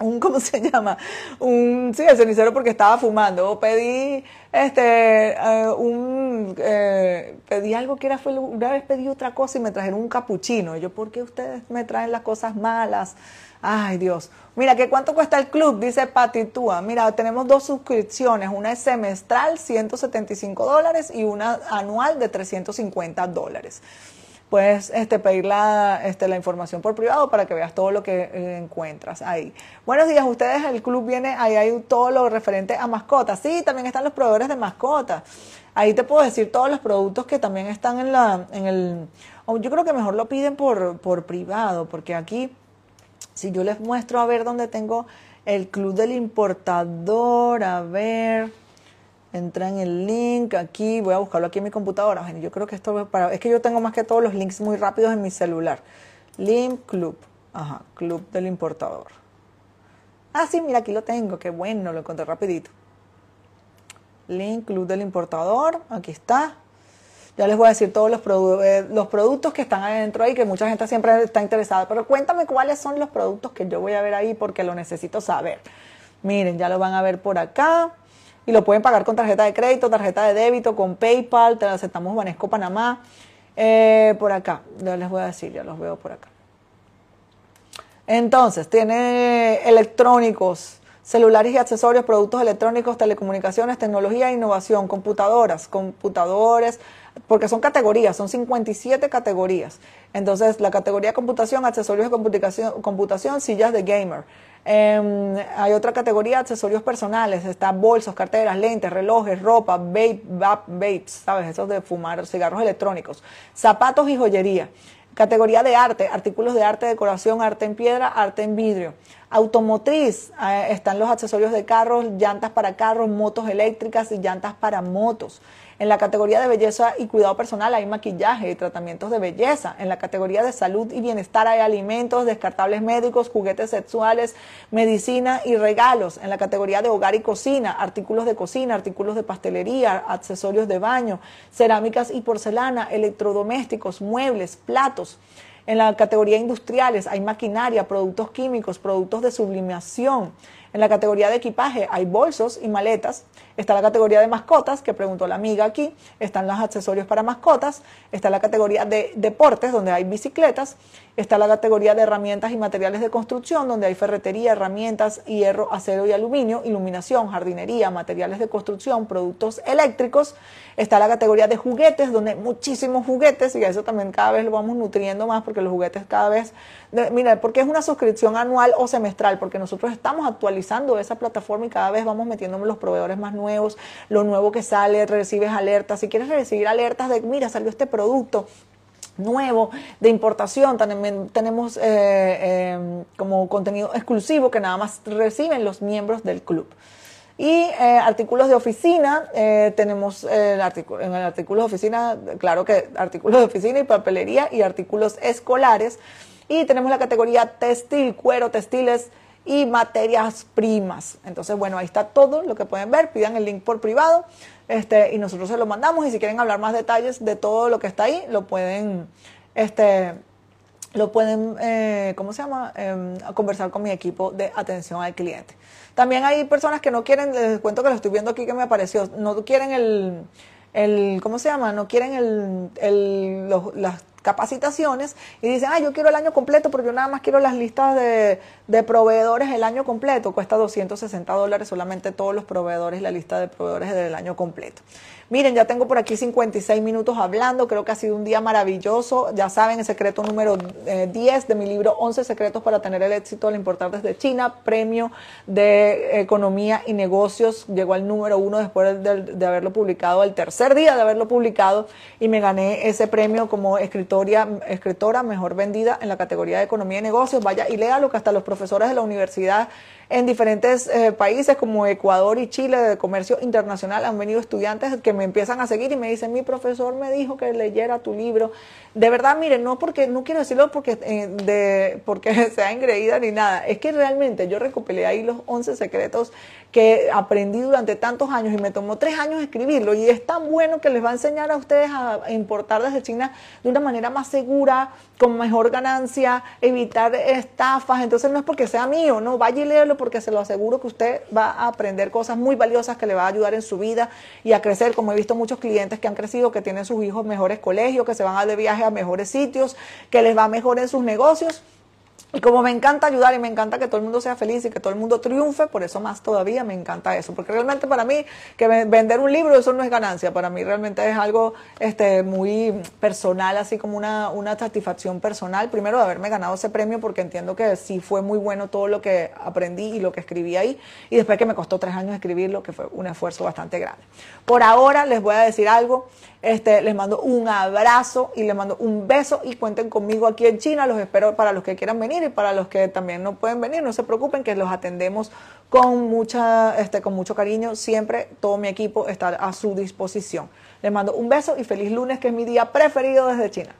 S1: un ¿cómo se llama? Un, sí, el cenicero porque estaba fumando. Pedí, este, eh, un, eh, pedí algo que era, fue, una vez pedí otra cosa y me trajeron un capuchino. yo, ¿por qué ustedes me traen las cosas malas? Ay, Dios. Mira, ¿qué cuánto cuesta el club? Dice Pati Túa. Mira, tenemos dos suscripciones. Una es semestral, 175 dólares, y una anual de 350 dólares. Puedes este, pedir la, este, la información por privado para que veas todo lo que eh, encuentras ahí. Buenos días, ustedes, el club viene, ahí hay todo lo referente a mascotas. Sí, también están los proveedores de mascotas. Ahí te puedo decir todos los productos que también están en la, en el, yo creo que mejor lo piden por, por privado, porque aquí si yo les muestro a ver dónde tengo el club del importador, a ver, entra en el link aquí, voy a buscarlo aquí en mi computadora. Yo creo que esto para, es que yo tengo más que todos los links muy rápidos en mi celular. Link Club, ajá, Club del Importador. Ah, sí, mira, aquí lo tengo, qué bueno, lo encontré rapidito. Link Club del Importador, aquí está. Ya les voy a decir todos los, eh, los productos que están adentro ahí, que mucha gente siempre está interesada. Pero cuéntame cuáles son los productos que yo voy a ver ahí porque lo necesito saber. Miren, ya lo van a ver por acá y lo pueden pagar con tarjeta de crédito, tarjeta de débito, con PayPal, te aceptamos Banesco Panamá. Eh, por acá, ya les voy a decir, ya los veo por acá. Entonces, tiene electrónicos, celulares y accesorios, productos electrónicos, telecomunicaciones, tecnología e innovación, computadoras, computadores, porque son categorías, son 57 categorías. Entonces, la categoría computación, accesorios de computación, computación sillas de gamer, Em, hay otra categoría, accesorios personales, está bolsos, carteras, lentes, relojes, ropa, vape, vapes, ¿sabes? Esos de fumar, cigarros electrónicos, zapatos y joyería. Categoría de arte, artículos de arte, decoración, arte en piedra, arte en vidrio. Automotriz, eh, están los accesorios de carros, llantas para carros, motos eléctricas y llantas para motos. En la categoría de belleza y cuidado personal hay maquillaje y tratamientos de belleza. En la categoría de salud y bienestar hay alimentos, descartables médicos, juguetes sexuales, medicina y regalos. En la categoría de hogar y cocina, artículos de cocina, artículos de pastelería, accesorios de baño, cerámicas y porcelana, electrodomésticos, muebles, platos. En la categoría industriales hay maquinaria, productos químicos, productos de sublimación. En la categoría de equipaje hay bolsos y maletas. Está la categoría de mascotas, que preguntó la amiga aquí. Están los accesorios para mascotas. Está la categoría de deportes, donde hay bicicletas. Está la categoría de herramientas y materiales de construcción, donde hay ferretería, herramientas, hierro, acero y aluminio, iluminación, jardinería, materiales de construcción, productos eléctricos. Está la categoría de juguetes, donde hay muchísimos juguetes y eso también cada vez lo vamos nutriendo más porque los juguetes cada vez, mira, porque es una suscripción anual o semestral, porque nosotros estamos actualizando esa plataforma y cada vez vamos metiendo los proveedores más nuevos, lo nuevo que sale, recibes alertas. Si quieres recibir alertas de, mira, salió este producto, nuevo de importación. También tenemos eh, em, como contenido exclusivo que nada más reciben los miembros del club. Y eh, artículos de oficina, eh, tenemos el en el artículo de oficina, claro que artículos de oficina y papelería y artículos escolares. Y tenemos la categoría textil, cuero, textiles y materias primas. Entonces, bueno, ahí está todo lo que pueden ver. Pidan el link por privado este, y nosotros se lo mandamos. Y si quieren hablar más detalles de todo lo que está ahí, lo pueden, este, lo pueden, eh, ¿cómo se llama? Em, conversar con mi equipo de atención al cliente. También hay personas que no quieren, les cuento que lo estoy viendo aquí que me apareció, no quieren el, el ¿cómo se llama? No quieren el, el los, las capacitaciones y dicen, ah, yo quiero el año completo porque yo nada más quiero las listas de, de proveedores el año completo. Cuesta 260 dólares solamente todos los proveedores, la lista de proveedores del año completo. Miren, ya tengo por aquí 56 minutos hablando, creo que ha sido un día maravilloso. Ya saben, el secreto número 10 eh, de mi libro 11 secretos para tener el éxito al importar desde China, premio de economía y negocios. Llegó al número uno después de, haberlo publicado, el tercer día de haberlo publicado y me gané ese premio como escritoria, escritora mejor vendida en la categoría de economía y negocios. Vaya y léalo que hasta los profesores de la universidad en diferentes eh, países como Ecuador y Chile de comercio internacional han venido estudiantes que me empiezan a seguir y me dicen, mi profesor me dijo que leyera tu libro. De verdad, miren, no porque, no quiero decirlo porque, eh, de, porque [laughs] sea engreída ni nada, es que realmente yo recopilé ahí los 11 secretos que aprendí durante tantos años y me tomó tres años escribirlo y es tan bueno que les va a enseñar a ustedes a importar desde China de una manera más segura, con mejor ganancia, evitar estafas. Entonces no es porque sea mío, no, vaya y léelo porque se lo aseguro que usted va a aprender cosas muy valiosas que le va a ayudar en su vida y a crecer, como he visto muchos clientes que han crecido, que tienen sus hijos mejores colegios, que se van a de viaje a mejores sitios, que les va mejor en sus negocios. Y como me encanta ayudar y me encanta que todo el mundo sea feliz y que todo el mundo triunfe, por eso más todavía me encanta eso. Porque realmente para mí, que vender un libro, eso no es ganancia. Para mí realmente es algo este, muy personal, así como una, una satisfacción personal. Primero de haberme ganado ese premio, porque entiendo que sí fue muy bueno todo lo que aprendí y lo que escribí ahí. Y después que me costó tres años escribirlo, que fue un esfuerzo bastante grande. Por ahora les voy a decir algo. Este, les mando un abrazo y les mando un beso y cuenten conmigo aquí en China. Los espero para los que quieran venir y para los que también no pueden venir. No se preocupen que los atendemos con, mucha, este, con mucho cariño. Siempre todo mi equipo está a su disposición. Les mando un beso y feliz lunes, que es mi día preferido desde China.